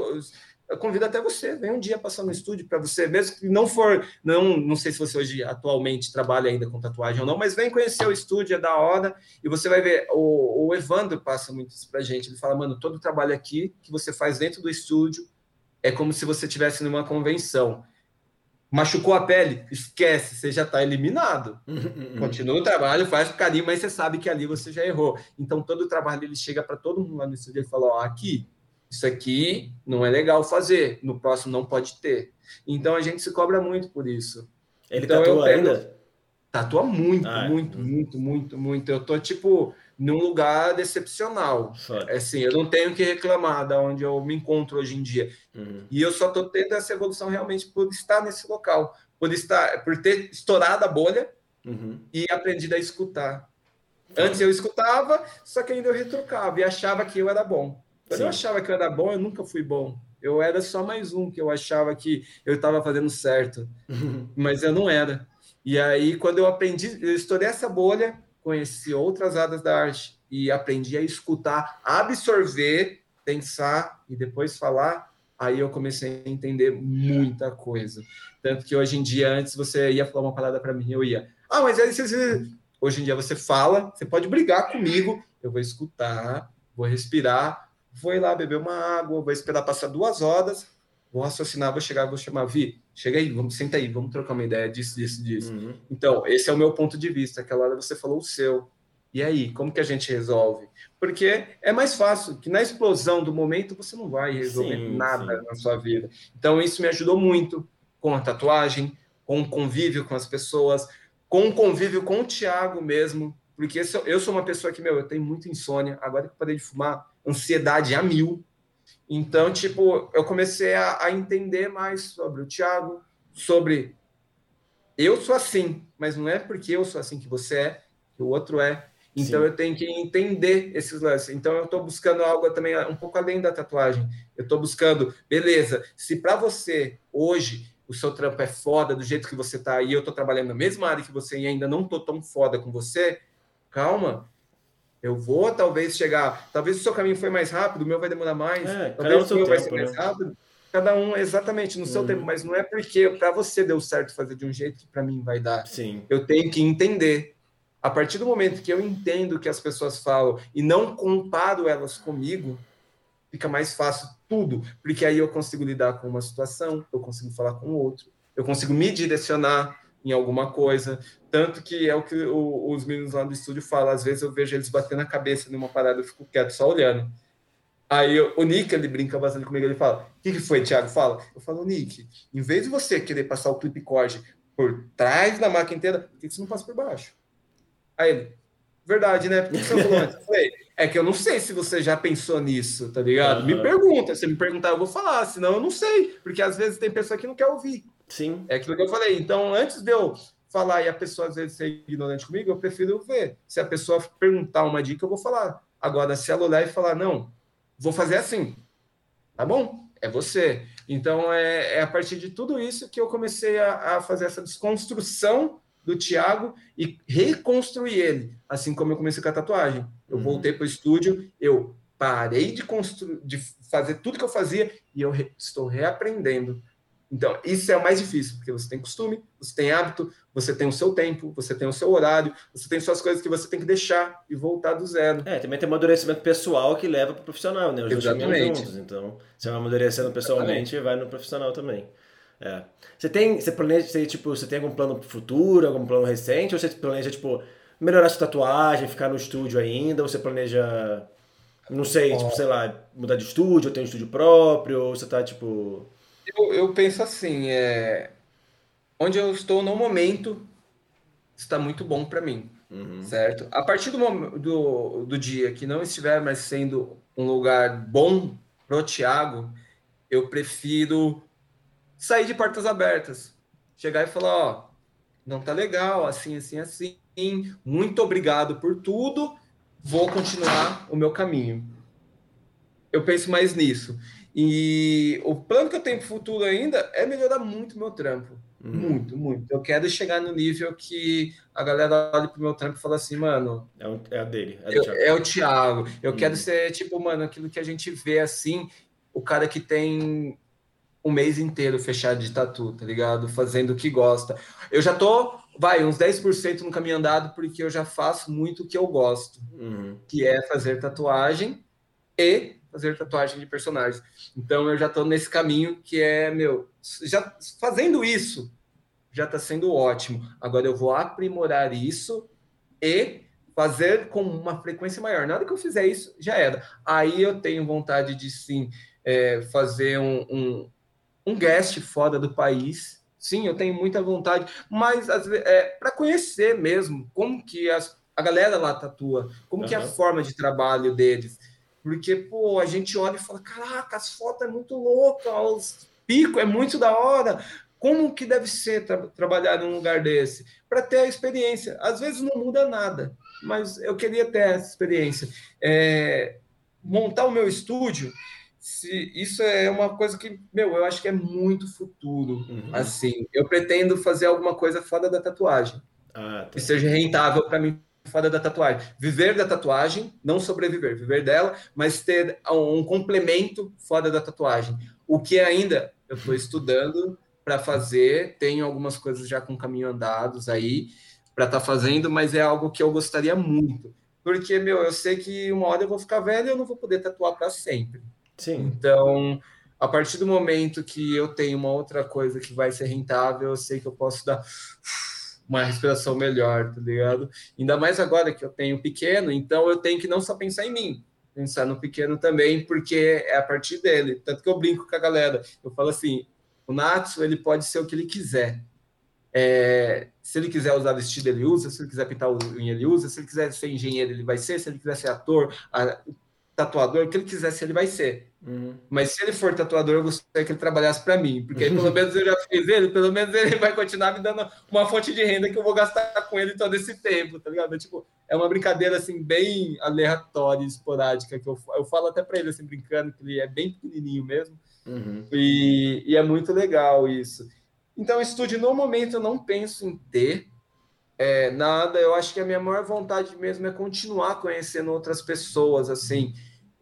eu convido até você, vem um dia passar no estúdio para você, mesmo que não for, não, não sei se você hoje atualmente trabalha ainda com tatuagem ou não, mas vem conhecer o estúdio, é da hora, e você vai ver, o, o Evandro passa muito isso pra gente, ele fala, mano, todo trabalho aqui que você faz dentro do estúdio é como se você estivesse numa convenção. Machucou a pele? Esquece, você já está eliminado. Continua o trabalho, faz com carinho, mas você sabe que ali você já errou. Então, todo o trabalho ele chega para todo mundo lá no estúdio e fala: Ó, aqui, isso aqui não é legal fazer, no próximo não pode ter. Então a gente se cobra muito por isso. Ele então, tatua pego, ainda? Tatua muito, ah, é. muito, muito, muito, muito. Eu tô, tipo, num lugar decepcional. É Assim, eu não tenho que reclamar da onde eu me encontro hoje em dia. Uhum. E eu só tô tendo essa evolução realmente por estar nesse local, por estar, por ter estourado a bolha uhum. e aprendido a escutar. Antes eu escutava, só que ainda eu retrucava e achava que eu era bom. Quando Sim. eu achava que eu era bom, eu nunca fui bom. Eu era só mais um que eu achava que eu estava fazendo certo, mas eu não era. E aí, quando eu aprendi, eu estourei essa bolha, conheci outras áreas da arte e aprendi a escutar, absorver, pensar e depois falar. Aí eu comecei a entender muita coisa. Tanto que hoje em dia, antes você ia falar uma parada para mim, eu ia. Ah, mas aí você. Hoje em dia você fala, você pode brigar comigo, eu vou escutar, vou respirar, vou ir lá beber uma água, vou esperar passar duas horas, vou raciocinar, vou chegar, vou chamar, Vi, chega aí, vamos, senta aí, vamos trocar uma ideia disso, disso, disso. Uhum. Então, esse é o meu ponto de vista, aquela hora você falou o seu. E aí, como que a gente resolve? Porque é mais fácil, que na explosão do momento você não vai resolver sim, nada sim. na sua vida. Então, isso me ajudou muito com a tatuagem, com o convívio com as pessoas, com o convívio com o Thiago mesmo, porque eu sou uma pessoa que, meu, eu tenho muita insônia, agora que eu parei de fumar, ansiedade a mil. Então, tipo, eu comecei a, a entender mais sobre o Thiago, sobre eu sou assim, mas não é porque eu sou assim que você é, que o outro é. Então Sim. eu tenho que entender esses lances. Então eu estou buscando algo também um pouco além da tatuagem. Eu estou buscando, beleza, se para você hoje o seu trampo é foda do jeito que você está e eu estou trabalhando na mesma área que você e ainda não estou tão foda com você, calma, eu vou talvez chegar. Talvez o seu caminho foi mais rápido, o meu vai demorar mais. É, talvez o seu vai ser mais né? rápido. Cada um exatamente no seu uhum. tempo, mas não é porque para você deu certo fazer de um jeito que para mim vai dar. Sim. Eu tenho que entender. A partir do momento que eu entendo o que as pessoas falam e não comparo elas comigo, fica mais fácil tudo, porque aí eu consigo lidar com uma situação, eu consigo falar com outro, eu consigo me direcionar em alguma coisa. Tanto que é o que o, os meninos lá do estúdio falam. Às vezes eu vejo eles batendo a cabeça numa parada, eu fico quieto, só olhando. Aí o Nick, ele brinca bastante comigo, ele fala, o que, que foi, Thiago? Fala. Eu falo, Nick, em vez de você querer passar o clip cord por trás da máquina inteira, por que você não passa por baixo? Aí ele, verdade, né? Por que você falou antes? Eu falei, é que eu não sei se você já pensou nisso, tá ligado? Uhum. Me pergunta, se me perguntar, eu vou falar, senão eu não sei, porque às vezes tem pessoa que não quer ouvir. Sim. É aquilo que eu falei. Então, antes de eu falar e a pessoa às vezes ser ignorante comigo, eu prefiro ver. Se a pessoa perguntar uma dica, eu vou falar. Agora, se ela olhar e falar, não, vou fazer assim. Tá bom? É você. Então, é, é a partir de tudo isso que eu comecei a, a fazer essa desconstrução do Tiago e reconstruir ele, assim como eu comecei com a tatuagem. Eu uhum. voltei para o estúdio, eu parei de, constru... de fazer tudo que eu fazia e eu re... estou reaprendendo. Então, isso é o mais difícil, porque você tem costume, você tem hábito, você tem o seu tempo, você tem o seu horário, você tem suas coisas que você tem que deixar e voltar do zero. É, também tem amadurecimento pessoal que leva para o profissional, né? Os Exatamente. Juntos, então, você vai amadurecendo pessoalmente e vai no profissional também. É. Você tem, você planeja, você, tipo, você tem algum plano futuro, algum plano recente, ou você planeja, tipo, melhorar sua tatuagem, ficar no estúdio ainda, ou você planeja, não sei, oh. tipo, sei lá, mudar de estúdio, ou ter um estúdio próprio, ou você tá, tipo eu, eu penso assim, é, onde eu estou no momento está muito bom para mim, uhum. certo? A partir do, do, do dia que não estiver mais sendo um lugar bom pro Thiago, eu prefiro sair de portas abertas, chegar e falar, ó, não tá legal, assim, assim, assim, muito obrigado por tudo, vou continuar o meu caminho. Eu penso mais nisso. E o plano que eu tenho para o futuro ainda é melhorar muito meu trampo. Uhum. Muito, muito. Eu quero chegar no nível que a galera olha pro meu trampo e fala assim, mano. É, o, é a dele. É, eu, é o Thiago. Eu uhum. quero ser, tipo, mano, aquilo que a gente vê assim, o cara que tem um mês inteiro fechado de tatu, tá ligado? Fazendo o que gosta. Eu já tô, vai, uns 10% no caminho andado, porque eu já faço muito o que eu gosto, uhum. que é fazer tatuagem e fazer tatuagem de personagens. Então eu já estou nesse caminho que é, meu, já fazendo isso já está sendo ótimo. Agora eu vou aprimorar isso e fazer com uma frequência maior. Nada que eu fizer isso já era. Aí eu tenho vontade de sim é, fazer um, um, um guest fora do país. Sim, eu tenho muita vontade, mas é, para conhecer mesmo como que as, a galera lá tatua, como uhum. que é a forma de trabalho deles. Porque, pô, a gente olha e fala, caraca, as fotos é muito louca, os picos é muito da hora. Como que deve ser tra trabalhar num lugar desse? Para ter a experiência. Às vezes não muda nada, mas eu queria ter essa experiência. É, montar o meu estúdio, se, isso é uma coisa que, meu, eu acho que é muito futuro. Uhum. Assim, eu pretendo fazer alguma coisa fora da tatuagem. Ah, tá. Que seja rentável para mim fora da tatuagem. Viver da tatuagem, não sobreviver, viver dela, mas ter um complemento fora da tatuagem. O que ainda eu estou estudando para fazer, tenho algumas coisas já com caminho andados aí para estar tá fazendo, mas é algo que eu gostaria muito. Porque, meu, eu sei que uma hora eu vou ficar velho e eu não vou poder tatuar para sempre. Sim. Então, a partir do momento que eu tenho uma outra coisa que vai ser rentável, eu sei que eu posso dar uma respiração melhor, tá ligado? Ainda mais agora que eu tenho pequeno, então eu tenho que não só pensar em mim, pensar no pequeno também, porque é a partir dele. Tanto que eu brinco com a galera, eu falo assim, o Natsu, ele pode ser o que ele quiser. É, se ele quiser usar vestido, ele usa. Se ele quiser pintar o unha, ele usa. Se ele quiser ser engenheiro, ele vai ser. Se ele quiser ser ator, a, tatuador, o que ele quiser ser, ele vai ser. Uhum. Mas se ele for tatuador, eu gostaria que ele trabalhasse para mim, porque aí, pelo menos eu já fiz ele, pelo menos ele vai continuar me dando uma fonte de renda que eu vou gastar com ele todo esse tempo, tá ligado? Tipo, é uma brincadeira assim bem aleatória, esporádica que eu, eu falo até para ele assim brincando que ele é bem pequenininho mesmo. Uhum. E, e é muito legal isso. Então, estúdio no momento eu não penso em ter é, nada. Eu acho que a minha maior vontade mesmo é continuar conhecendo outras pessoas, assim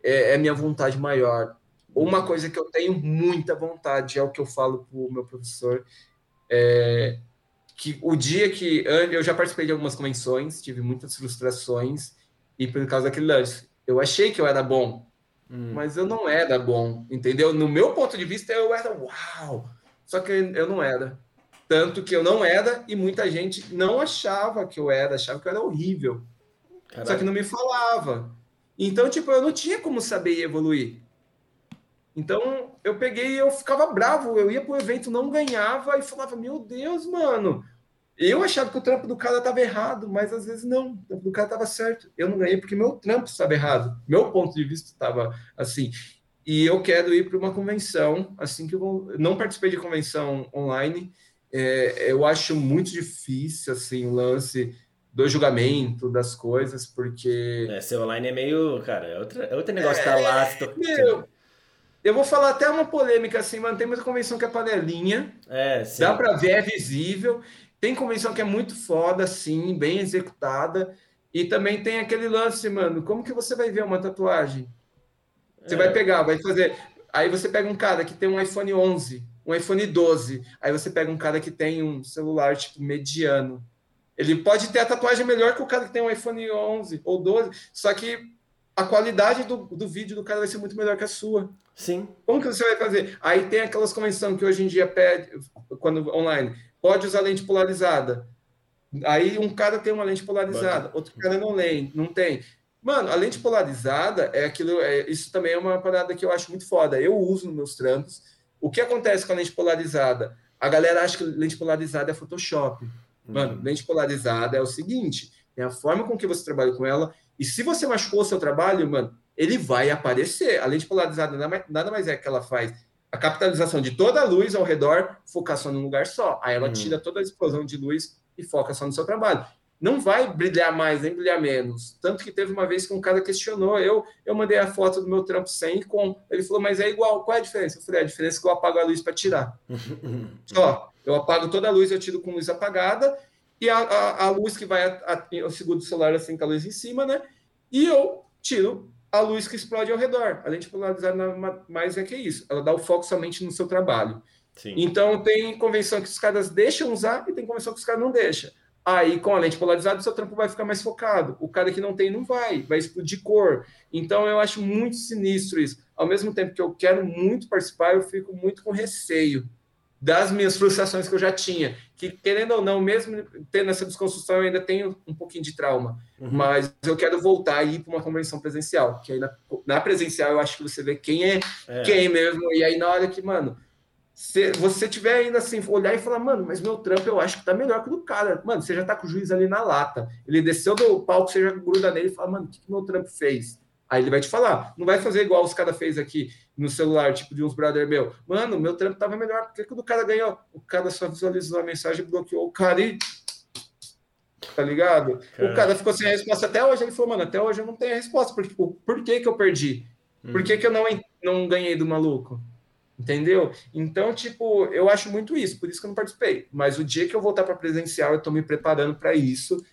é, é minha vontade maior. Uma coisa que eu tenho muita vontade, é o que eu falo para o meu professor, é que o dia que eu já participei de algumas convenções, tive muitas frustrações, e por causa daquele lance, eu achei que eu era bom, hum. mas eu não era bom, entendeu? No meu ponto de vista, eu era uau, só que eu não era. Tanto que eu não era e muita gente não achava que eu era, achava que eu era horrível. Caraca. Só que não me falava. Então, tipo, eu não tinha como saber evoluir. Então, eu peguei e eu ficava bravo. Eu ia pro evento, não ganhava e falava: Meu Deus, mano. Eu achava que o trampo do cara estava errado, mas às vezes não. O trampo do cara estava certo. Eu não ganhei porque meu trampo estava errado. Meu ponto de vista estava assim. E eu quero ir para uma convenção, assim que eu vou... não participei de convenção online. É, eu acho muito difícil assim o lance do julgamento das coisas, porque. É, ser online é meio. Cara, é outro, é outro negócio, é, tá lá. Meu, eu vou falar até uma polêmica assim, mano. Tem muita convenção que é panelinha. É, sim. Dá para ver, é visível. Tem convenção que é muito foda, assim, bem executada. E também tem aquele lance, mano. Como que você vai ver uma tatuagem? Você é. vai pegar, vai fazer. Aí você pega um cara que tem um iPhone 11, um iPhone 12. Aí você pega um cara que tem um celular, tipo, mediano. Ele pode ter a tatuagem melhor que o cara que tem um iPhone 11 ou 12. Só que a qualidade do, do vídeo do cara vai ser muito melhor que a sua. Sim. Como que você vai fazer? Aí tem aquelas convenções que hoje em dia pede, quando online, pode usar lente polarizada. Aí um cara tem uma lente polarizada, outro cara não tem, não tem. Mano, a lente polarizada é aquilo, é, isso também é uma parada que eu acho muito foda. Eu uso nos meus trampos. O que acontece com a lente polarizada? A galera acha que lente polarizada é Photoshop. Mano, uhum. lente polarizada é o seguinte: é a forma com que você trabalha com ela e se você machucou o seu trabalho, mano, ele vai aparecer. A lente polarizada nada mais é que ela faz a capitalização de toda a luz ao redor, focar só num lugar só. Aí ela hum. tira toda a explosão de luz e foca só no seu trabalho. Não vai brilhar mais, nem brilhar menos. Tanto que teve uma vez que um cara questionou, eu, eu mandei a foto do meu trampo sem e com. Ele falou, mas é igual, qual é a diferença? Eu falei, a diferença é que eu apago a luz para tirar. só, eu apago toda a luz, eu tiro com luz apagada e a, a, a luz que vai, a, eu seguro o celular assim com a luz em cima, né? E eu tiro a luz que explode ao redor. A lente polarizada mais é que isso. Ela dá o foco somente no seu trabalho. Sim. Então, tem convenção que os caras deixam usar e tem convenção que os caras não deixam. Aí, com a lente polarizada, o seu trampo vai ficar mais focado. O cara que não tem, não vai. Vai explodir cor. Então, eu acho muito sinistro isso. Ao mesmo tempo que eu quero muito participar, eu fico muito com receio das minhas frustrações que eu já tinha. Que, querendo ou não, mesmo tendo essa desconstrução, eu ainda tenho um pouquinho de trauma. Uhum. Mas eu quero voltar e ir para uma convenção presencial. Que aí na, na, presencial eu acho que você vê quem é, é, quem mesmo. E aí na hora que, mano, se você tiver ainda assim, olhar e falar, mano, mas meu trampo eu acho que tá melhor que o do cara. Mano, você já tá com o juiz ali na lata. Ele desceu do palco, você já gruda nele e fala, mano, o que, que meu trampo fez? Aí ele vai te falar. Não vai fazer igual os caras fez aqui no celular, tipo de uns brother meu. Mano, meu trampo tava melhor. Por que, que o cara ganhou? O cara só visualizou a mensagem, bloqueou o cara e. Tá ligado? Caramba. O cara ficou sem a resposta até hoje. Ele falou, mano, até hoje eu não tenho a resposta. Porque, tipo, por que, que eu perdi? Por que, hum. que eu não, não ganhei do maluco? Entendeu? Então, tipo, eu acho muito isso, por isso que eu não participei. Mas o dia que eu voltar para presencial, eu tô me preparando para isso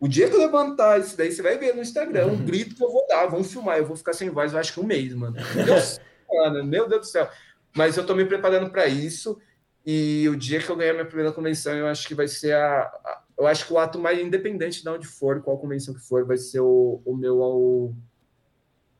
o dia que eu levantar isso daí, você vai ver no Instagram um grito que eu vou dar, vamos filmar, eu vou ficar sem voz, eu acho que um mês, mano. Meu Deus, mano, meu Deus do céu. Mas eu tô me preparando para isso. E o dia que eu ganhar minha primeira convenção, eu acho que vai ser a, a, eu acho que o ato mais independente de onde for, qual convenção que for, vai ser o, o meu o,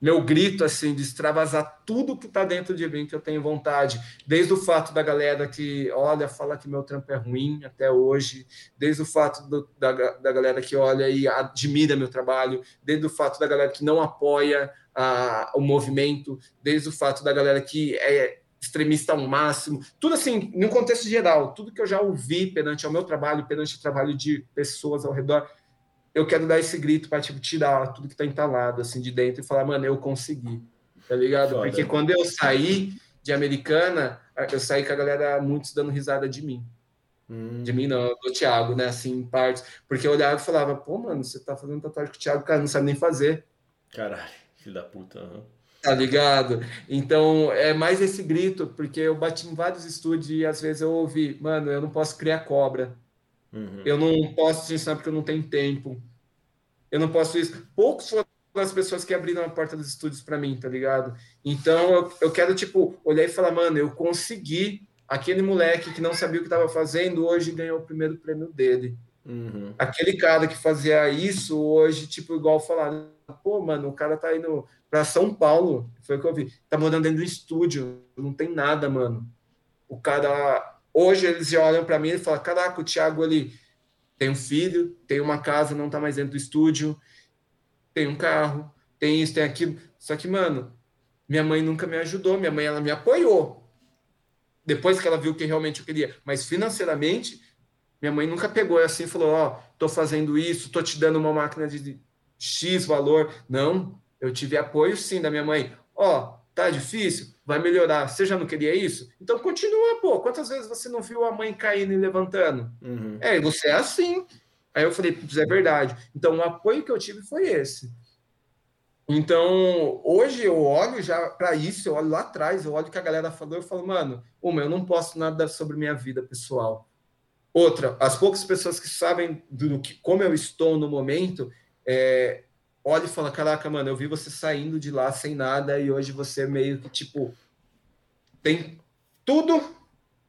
meu grito assim de extravasar tudo que está dentro de mim que eu tenho vontade, desde o fato da galera que olha, fala que meu trampo é ruim até hoje, desde o fato do, da, da galera que olha e admira meu trabalho, desde o fato da galera que não apoia a, o movimento, desde o fato da galera que é extremista ao máximo, tudo assim, no contexto geral, tudo que eu já ouvi perante o meu trabalho, perante o trabalho de pessoas ao redor, eu quero dar esse grito para tipo, tirar tudo que tá entalado assim de dentro e falar, mano, eu consegui. Tá ligado? Foda. Porque quando eu saí de Americana, eu saí com a galera muitos dando risada de mim. Hum. De mim não, do Thiago, né? Assim, em partes. Porque eu olhava e falava, pô, mano, você tá fazendo tatuagem com o Thiago, cara, não sabe nem fazer. Caralho, filho da puta. Uhum. Tá ligado? Então, é mais esse grito, porque eu bati em vários estúdios e às vezes eu ouvi, mano, eu não posso criar cobra. Uhum. Eu não posso te ensinar porque eu não tenho tempo. Eu não posso isso. Poucos foram pelas pessoas que abriram a porta dos estúdios para mim, tá ligado? Então eu, eu quero, tipo, olhar e falar, mano, eu consegui. Aquele moleque que não sabia o que estava fazendo, hoje ganhou o primeiro prêmio dele. Uhum. Aquele cara que fazia isso, hoje, tipo, igual falar, pô, mano, o cara tá indo para São Paulo, foi o que eu vi, tá morando dentro do estúdio, não tem nada, mano. O cara, hoje eles já olham para mim e falam, caraca, o Thiago, ele tem um filho, tem uma casa, não tá mais dentro do estúdio, tem um carro, tem isso, tem aquilo. Só que, mano, minha mãe nunca me ajudou, minha mãe ela me apoiou. Depois que ela viu que realmente eu queria, mas financeiramente, minha mãe nunca pegou assim e falou: Ó, oh, tô fazendo isso, tô te dando uma máquina de X valor. Não, eu tive apoio sim da minha mãe. Ó, oh, tá difícil, vai melhorar. Você já não queria isso? Então continua, pô. Quantas vezes você não viu a mãe caindo e levantando? Uhum. É, você é assim. Aí eu falei, é verdade. Então, o apoio que eu tive foi esse. Então, hoje eu olho já para isso, eu olho lá atrás, eu olho o que a galera falou, eu falo, mano, uma, eu não posto nada sobre minha vida pessoal. Outra, as poucas pessoas que sabem do que, como eu estou no momento, é, olha e fala, caraca, mano, eu vi você saindo de lá sem nada e hoje você meio que, tipo, tem tudo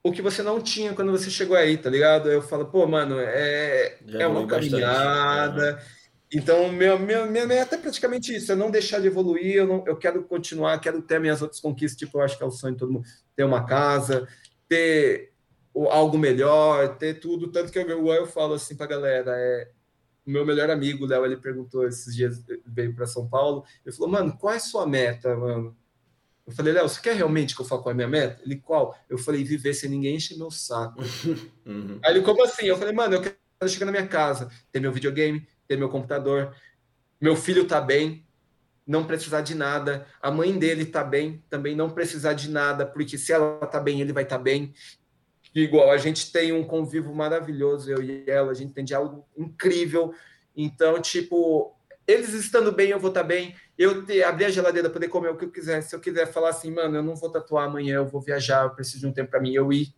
o que você não tinha quando você chegou aí, tá ligado? Eu falo, pô, mano, é, é uma caminhada. Bastante. Então, meu, meu, minha meta é praticamente isso, é não deixar de evoluir, eu, não, eu quero continuar, quero ter minhas outras conquistas, tipo, eu acho que é o sonho de todo mundo, ter uma casa, ter algo melhor, ter tudo, tanto que eu, eu falo assim pra galera, é, o meu melhor amigo, Léo, ele perguntou esses dias, veio para São Paulo, ele falou, mano, qual é a sua meta, mano? Eu falei, Léo, você quer realmente que eu fale qual é a minha meta? Ele, qual? Eu falei, viver sem ninguém encher meu saco. Uhum. Aí ele, como assim? Eu falei, mano, eu quero chegar na minha casa, ter meu videogame, ter meu computador, meu filho tá bem, não precisar de nada, a mãe dele tá bem, também não precisar de nada, porque se ela tá bem, ele vai estar tá bem. Igual, a gente tem um convívio maravilhoso, eu e ela, a gente tem diálogo incrível. Então, tipo, eles estando bem, eu vou estar tá bem eu ter, abrir a geladeira, poder comer o que eu quiser. Se eu quiser falar assim, mano, eu não vou tatuar amanhã, eu vou viajar, eu preciso de um tempo para mim, eu ir.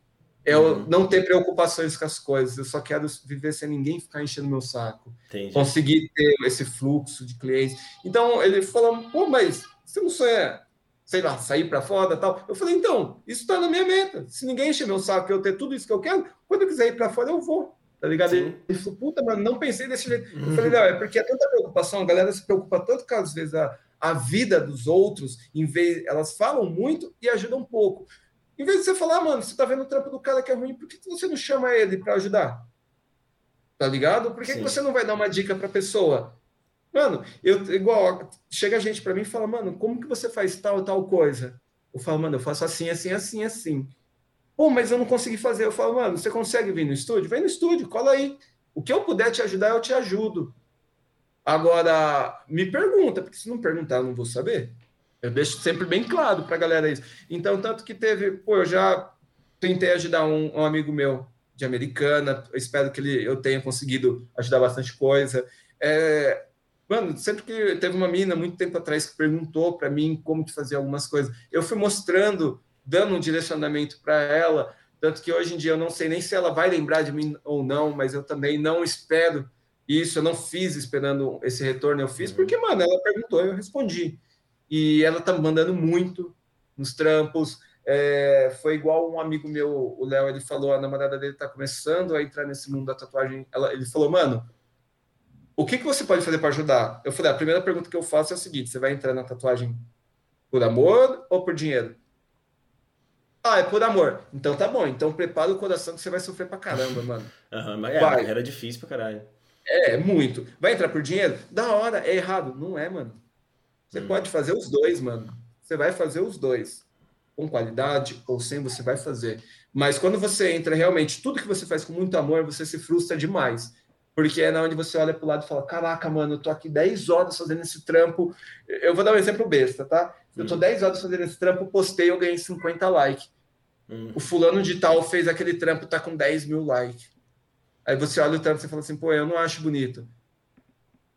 Eu uhum. não ter preocupações com as coisas, eu só quero viver sem ninguém ficar enchendo meu saco. Entendi. Conseguir ter esse fluxo de clientes. Então, ele falou, pô, mas você não sonha, sei lá, sair para fora tal? Eu falei, então, isso está na minha meta. Se ninguém encher meu saco, eu ter tudo isso que eu quero, quando eu quiser ir para fora, eu vou. Tá ligado? Sim. Ele falou, puta, mano, não pensei desse jeito. Eu falei, não, é porque é tanta preocupação, a galera se preocupa tanto com, às vezes, a, a vida dos outros, em vez, elas falam muito e ajudam pouco. Em vez de você falar, ah, mano, você tá vendo o trampo do cara que é ruim, por que você não chama ele para ajudar? Tá ligado? Por que, que, você não vai dar uma dica pra pessoa? Mano, eu igual, chega gente para mim e fala, mano, como que você faz tal tal coisa? Eu falo, mano, eu faço assim, assim, assim, assim. Pô, mas eu não consegui fazer. Eu falo, mano, você consegue vir no estúdio? Vem no estúdio, cola aí. O que eu puder te ajudar, eu te ajudo. Agora, me pergunta, porque se não perguntar, eu não vou saber. Eu deixo sempre bem claro para galera isso. Então, tanto que teve, pô, eu já tentei ajudar um, um amigo meu de Americana, eu espero que ele, eu tenha conseguido ajudar bastante coisa. É, mano, sempre que teve uma mina muito tempo atrás que perguntou para mim como que fazia algumas coisas, eu fui mostrando dando um direcionamento para ela, tanto que hoje em dia eu não sei nem se ela vai lembrar de mim ou não, mas eu também não espero isso, eu não fiz esperando esse retorno, eu fiz porque, mano, ela perguntou, eu respondi. E ela tá mandando muito nos trampos. É, foi igual um amigo meu, o Léo, ele falou, a namorada dele tá começando a entrar nesse mundo da tatuagem. Ela, ele falou, mano, o que, que você pode fazer para ajudar? Eu falei, a primeira pergunta que eu faço é a seguinte: você vai entrar na tatuagem por amor ou por dinheiro? Ah, é por amor. Então tá bom. Então prepara o coração que você vai sofrer pra caramba, mano. Aham, mas é, era difícil pra caralho. É, muito. Vai entrar por dinheiro? Da hora, é errado. Não é, mano. Você hum. pode fazer os dois, mano. Você vai fazer os dois. Com qualidade ou sem, você vai fazer. Mas quando você entra realmente, tudo que você faz com muito amor, você se frustra demais. Porque é na onde você olha pro lado e fala: Caraca, mano, eu tô aqui 10 horas fazendo esse trampo. Eu vou dar um exemplo besta, tá? Eu tô 10 hum. horas fazendo esse trampo, postei, eu ganhei 50 likes. Hum. O fulano de tal fez aquele trampo, tá com 10 mil likes. Aí você olha o trampo e fala assim, pô, eu não acho bonito.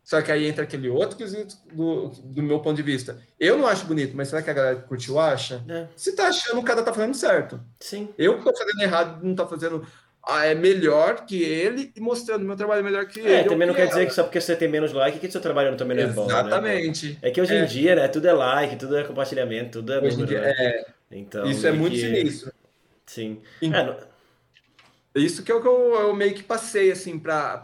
Só que aí entra aquele outro quesito do, do meu ponto de vista. Eu não acho bonito, mas será que a galera que curtiu acha? É. Se tá achando, o cara tá fazendo certo. Sim. Eu que tô fazendo errado, não tá fazendo ah, é melhor que ele e mostrando meu trabalho é melhor que é, ele. É, também não quer ela. dizer que só porque você tem menos like que seu trabalho também não é bom. Né, Exatamente. Né? É que hoje em é. dia, né, tudo é like, tudo é compartilhamento, tudo é hoje número, dia, né? é. Então, Isso é muito que... sinistro. Sim. Então, é, Isso que é o que eu, eu meio que passei assim para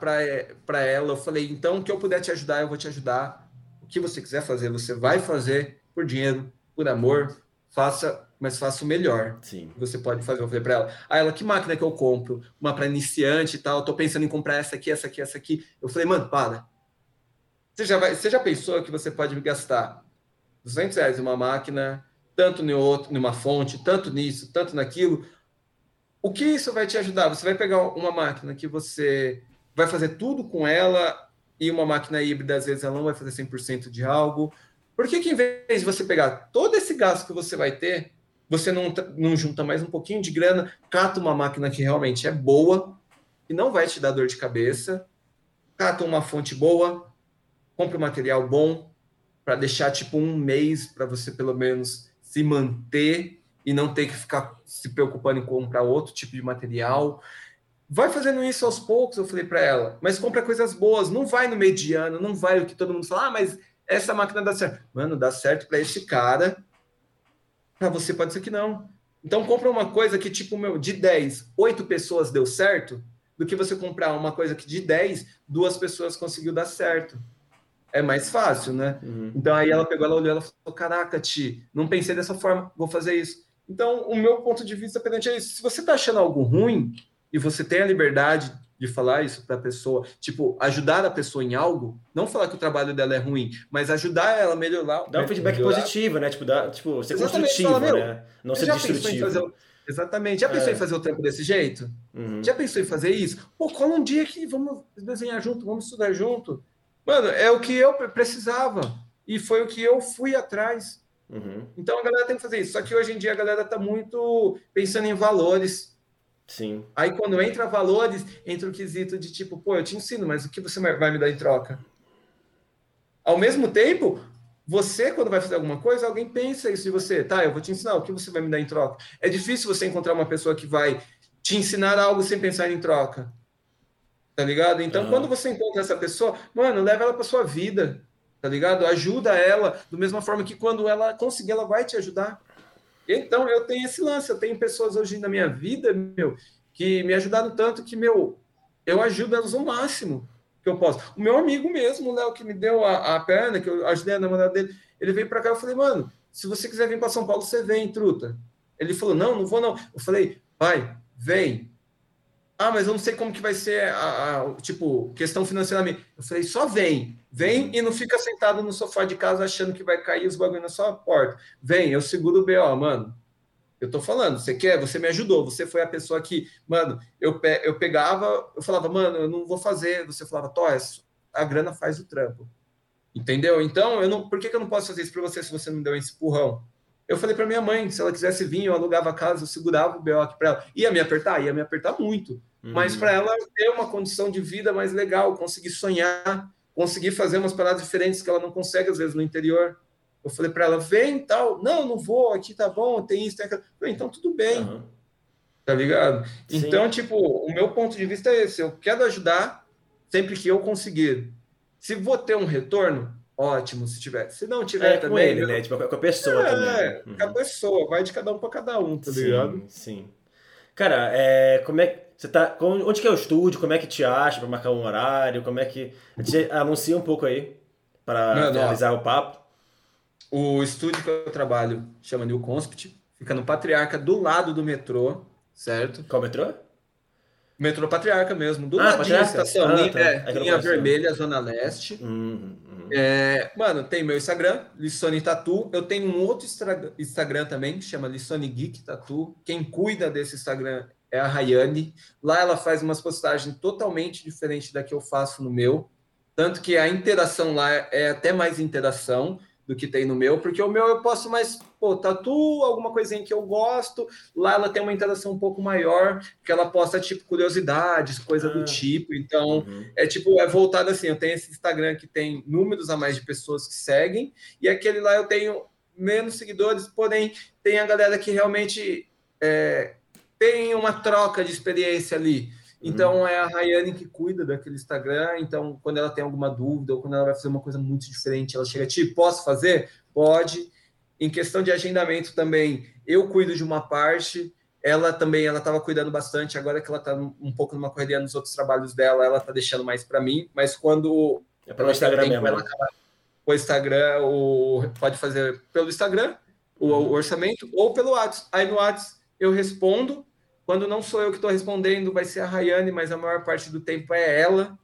ela. Eu falei, então, o que eu puder te ajudar, eu vou te ajudar. O que você quiser fazer, você vai fazer por dinheiro, por amor. Faça mas faça o melhor. Sim. Você pode fazer. Eu falei para ela, ah, ela, que máquina que eu compro? Uma para iniciante e tal. Eu tô pensando em comprar essa aqui, essa aqui, essa aqui. Eu falei, mano, para. Você já, vai, você já pensou que você pode gastar 200 reais em uma máquina, tanto em outro, numa fonte, tanto nisso, tanto naquilo? O que isso vai te ajudar? Você vai pegar uma máquina que você vai fazer tudo com ela e uma máquina híbrida, às vezes, ela não vai fazer 100% de algo. Por que, que, em vez de você pegar todo esse gasto que você vai ter, você não, não junta mais um pouquinho de grana, cata uma máquina que realmente é boa e não vai te dar dor de cabeça, cata uma fonte boa, compra um material bom para deixar tipo um mês para você pelo menos se manter e não ter que ficar se preocupando em comprar outro tipo de material. Vai fazendo isso aos poucos, eu falei para ela, mas compra coisas boas, não vai no mediano, não vai o que todo mundo fala, ah, mas essa máquina dá certo. Mano, dá certo para esse cara para você pode ser que não. Então compra uma coisa que, tipo, meu, de 10, 8 pessoas deu certo, do que você comprar uma coisa que de 10, duas pessoas conseguiu dar certo. É mais fácil, né? Uhum. Então aí ela pegou, ela olhou, ela falou: Caraca, Ti, não pensei dessa forma, vou fazer isso. Então, o meu ponto de vista perante é isso. Se você está achando algo ruim e você tem a liberdade de falar isso para a pessoa, tipo, ajudar a pessoa em algo, não falar que o trabalho dela é ruim, mas ajudar ela a melhorar. Dá um feedback melhorar. positivo, né? Tipo, dá, tipo ser Exatamente, construtivo, fala, né? Não ser destrutivo. Fazer, exatamente. Já pensou é. em fazer o trampo desse jeito? Uhum. Já pensou em fazer isso? Pô, cola um dia que vamos desenhar junto, vamos estudar junto. Mano, é o que eu precisava. E foi o que eu fui atrás. Uhum. Então a galera tem que fazer isso. Só que hoje em dia a galera tá muito pensando em valores Sim. Aí quando entra valores, entra o quesito de tipo, pô, eu te ensino, mas o que você vai me dar em troca? Ao mesmo tempo, você, quando vai fazer alguma coisa, alguém pensa isso de você. Tá, eu vou te ensinar, o que você vai me dar em troca? É difícil você encontrar uma pessoa que vai te ensinar algo sem pensar em troca. Tá ligado? Então, uhum. quando você encontra essa pessoa, mano, leva ela para sua vida. Tá ligado? Ajuda ela, da mesma forma que quando ela conseguir, ela vai te ajudar. Então, eu tenho esse lance, eu tenho pessoas hoje na minha vida, meu, que me ajudaram tanto que, meu, eu ajudo elas o máximo que eu posso. O meu amigo mesmo, o Léo, que me deu a, a perna, que eu ajudei a namorada dele, ele veio para cá, eu falei, mano, se você quiser vir para São Paulo, você vem, truta. Ele falou, não, não vou não. Eu falei, vai, vem. Ah, mas eu não sei como que vai ser a, a tipo, questão financeiramente. Eu falei, só vem. Vem e não fica sentado no sofá de casa achando que vai cair os bagulho na sua porta. Vem, eu seguro o BO, mano. Eu tô falando, você quer? Você me ajudou. Você foi a pessoa que, mano, eu, pe eu pegava, eu falava, mano, eu não vou fazer. Você falava, Toys, a grana faz o trampo. Entendeu? Então, eu não, por que, que eu não posso fazer isso para você se você não me deu esse empurrão? Eu falei para minha mãe, se ela quisesse vir, eu alugava a casa, eu segurava o BO aqui para ela. Ia me apertar? Ia me apertar muito. Uhum. Mas para ela ter uma condição de vida mais legal, conseguir sonhar, conseguir fazer umas paradas diferentes que ela não consegue, às vezes, no interior. Eu falei para ela, vem tal. Não, não vou, aqui tá bom, tem isso, tem aquilo. Então tudo bem. Uhum. Tá ligado? Sim. Então, tipo, o meu ponto de vista é esse. Eu quero ajudar sempre que eu conseguir. Se vou ter um retorno, ótimo se tiver. Se não tiver é, também. Com ele, né? Tipo, com a pessoa é, também. Uhum. Com a pessoa, vai de cada um para cada um, tá ligado? Sim, sim. Cara, é, como é você tá. Onde que é o estúdio? Como é que te acha para marcar um horário? Como é que. Anuncia um pouco aí para realizar o papo. O estúdio que eu trabalho chama New Conspit, fica no Patriarca, do lado do metrô, certo? Qual metrô? Metrô Patriarca mesmo, do ah, lado da estação, ah, linha, tá. é, linha vermelha, Zona Leste. Uhum, uhum. É, mano, tem meu Instagram, Lissone Tatu. Eu tenho um outro Instagram também, que chama Lissone Geek Tatu. Quem cuida desse Instagram é a Rayane. Lá ela faz umas postagens totalmente diferentes da que eu faço no meu. Tanto que a interação lá é até mais interação do que tem no meu, porque o meu eu posso mais, pô, tatu, alguma coisinha que eu gosto. Lá ela tem uma interação um pouco maior, que ela posta tipo curiosidades, coisa ah, do tipo. Então, uhum. é tipo, é voltado assim, eu tenho esse Instagram que tem números a mais de pessoas que seguem, e aquele lá eu tenho menos seguidores, porém tem a galera que realmente é, tem uma troca de experiência ali. Então uhum. é a Rayane que cuida daquele Instagram. Então, quando ela tem alguma dúvida ou quando ela vai fazer uma coisa muito diferente, ela chega, tipo, posso fazer? Pode. Em questão de agendamento também, eu cuido de uma parte. Ela também, ela estava cuidando bastante. Agora que ela está um pouco numa correria nos outros trabalhos dela, ela está deixando mais para mim. Mas quando é pelo Instagram mesmo. Ela né? acaba, o Instagram, o, pode fazer pelo Instagram o, o uhum. orçamento ou pelo WhatsApp. Aí no WhatsApp eu respondo quando não sou eu que estou respondendo, vai ser a Rayane, mas a maior parte do tempo é ela.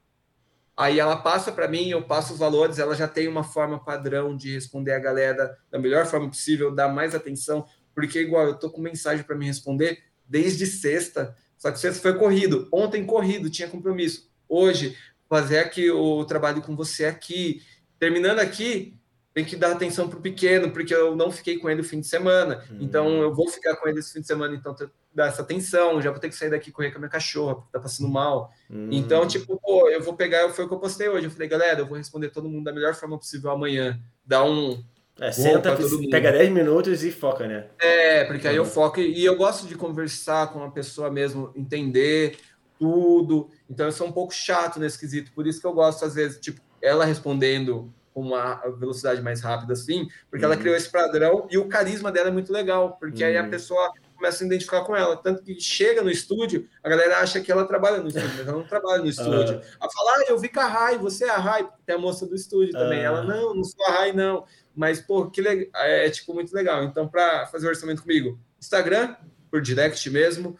Aí ela passa para mim, eu passo os valores, ela já tem uma forma padrão de responder a galera da melhor forma possível, dar mais atenção, porque igual eu tô com mensagem para me responder desde sexta, só que sexta foi corrido, ontem corrido, tinha compromisso. Hoje, fazer aqui o trabalho com você aqui, terminando aqui, tem que dar atenção para o pequeno, porque eu não fiquei com ele o fim de semana. Hum. Então, eu vou ficar com ele esse fim de semana, então dar essa atenção. Já vou ter que sair daqui correr com a minha cachorra, porque tá passando mal. Hum. Então, tipo, pô, eu vou pegar, foi o que eu postei hoje. Eu falei, galera, eu vou responder todo mundo da melhor forma possível amanhã. Dá um. É, senta, pega 10 minutos e foca, né? É, porque aí eu foco e eu gosto de conversar com a pessoa mesmo, entender tudo. Então, eu sou um pouco chato nesse quesito, por isso que eu gosto, às vezes, tipo, ela respondendo com uma velocidade mais rápida, assim, porque uhum. ela criou esse padrão e o carisma dela é muito legal, porque uhum. aí a uhum. pessoa começa a identificar com ela. Tanto que chega no estúdio, a galera acha que ela trabalha no estúdio, mas ela não trabalha no estúdio. Uhum. Ela fala, ah, eu vi com a Rai, você é a Rai, porque tem a moça do estúdio também. Ela, não, não sou a Rai, não. Mas, pô, que legal. É, tipo, muito legal. Então, para fazer o orçamento comigo, Instagram, por direct mesmo,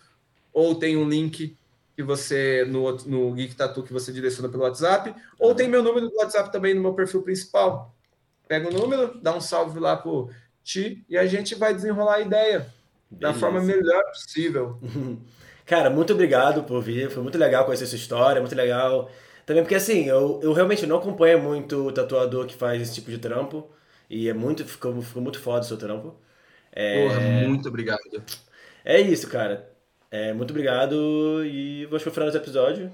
ou tem um link que você no, no Geek Tatu que você direciona pelo WhatsApp, ou tem meu número do WhatsApp também no meu perfil principal. Pega o número, dá um salve lá pro Ti e a gente vai desenrolar a ideia Beleza. da forma melhor possível. Cara, muito obrigado por vir. Foi muito legal conhecer sua história, muito legal. Também porque assim, eu, eu realmente não acompanho muito o tatuador que faz esse tipo de trampo. E é muito, ficou, ficou muito foda o seu trampo. É... Porra, muito obrigado. É isso, cara. É, muito obrigado e vamos pro final desse episódio.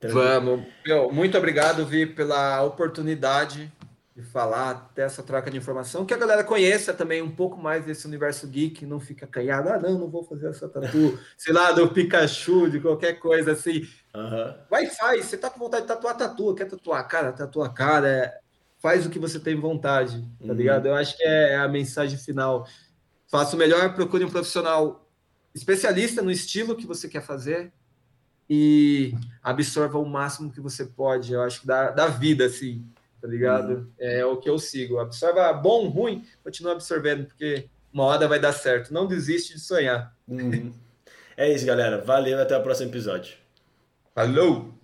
Vamos. Meu, muito obrigado, Vi, pela oportunidade de falar, ter essa troca de informação, que a galera conheça também um pouco mais desse universo geek, não fica canhado, ah, não, não vou fazer essa tatu, sei lá, do Pikachu, de qualquer coisa assim. Uhum. Vai, faz, você tá com vontade de tatuar, tatua, quer tatuar cara, tatua cara, é... faz o que você tem vontade, tá uhum. ligado? Eu acho que é a mensagem final. Faça o melhor, procure um profissional especialista no estilo que você quer fazer e absorva o máximo que você pode. Eu acho que da, da vida, assim, tá ligado? Uhum. É o que eu sigo. Absorva bom, ruim, continua absorvendo, porque uma hora vai dar certo. Não desiste de sonhar. Uhum. É isso, galera. Valeu até o próximo episódio. Falou!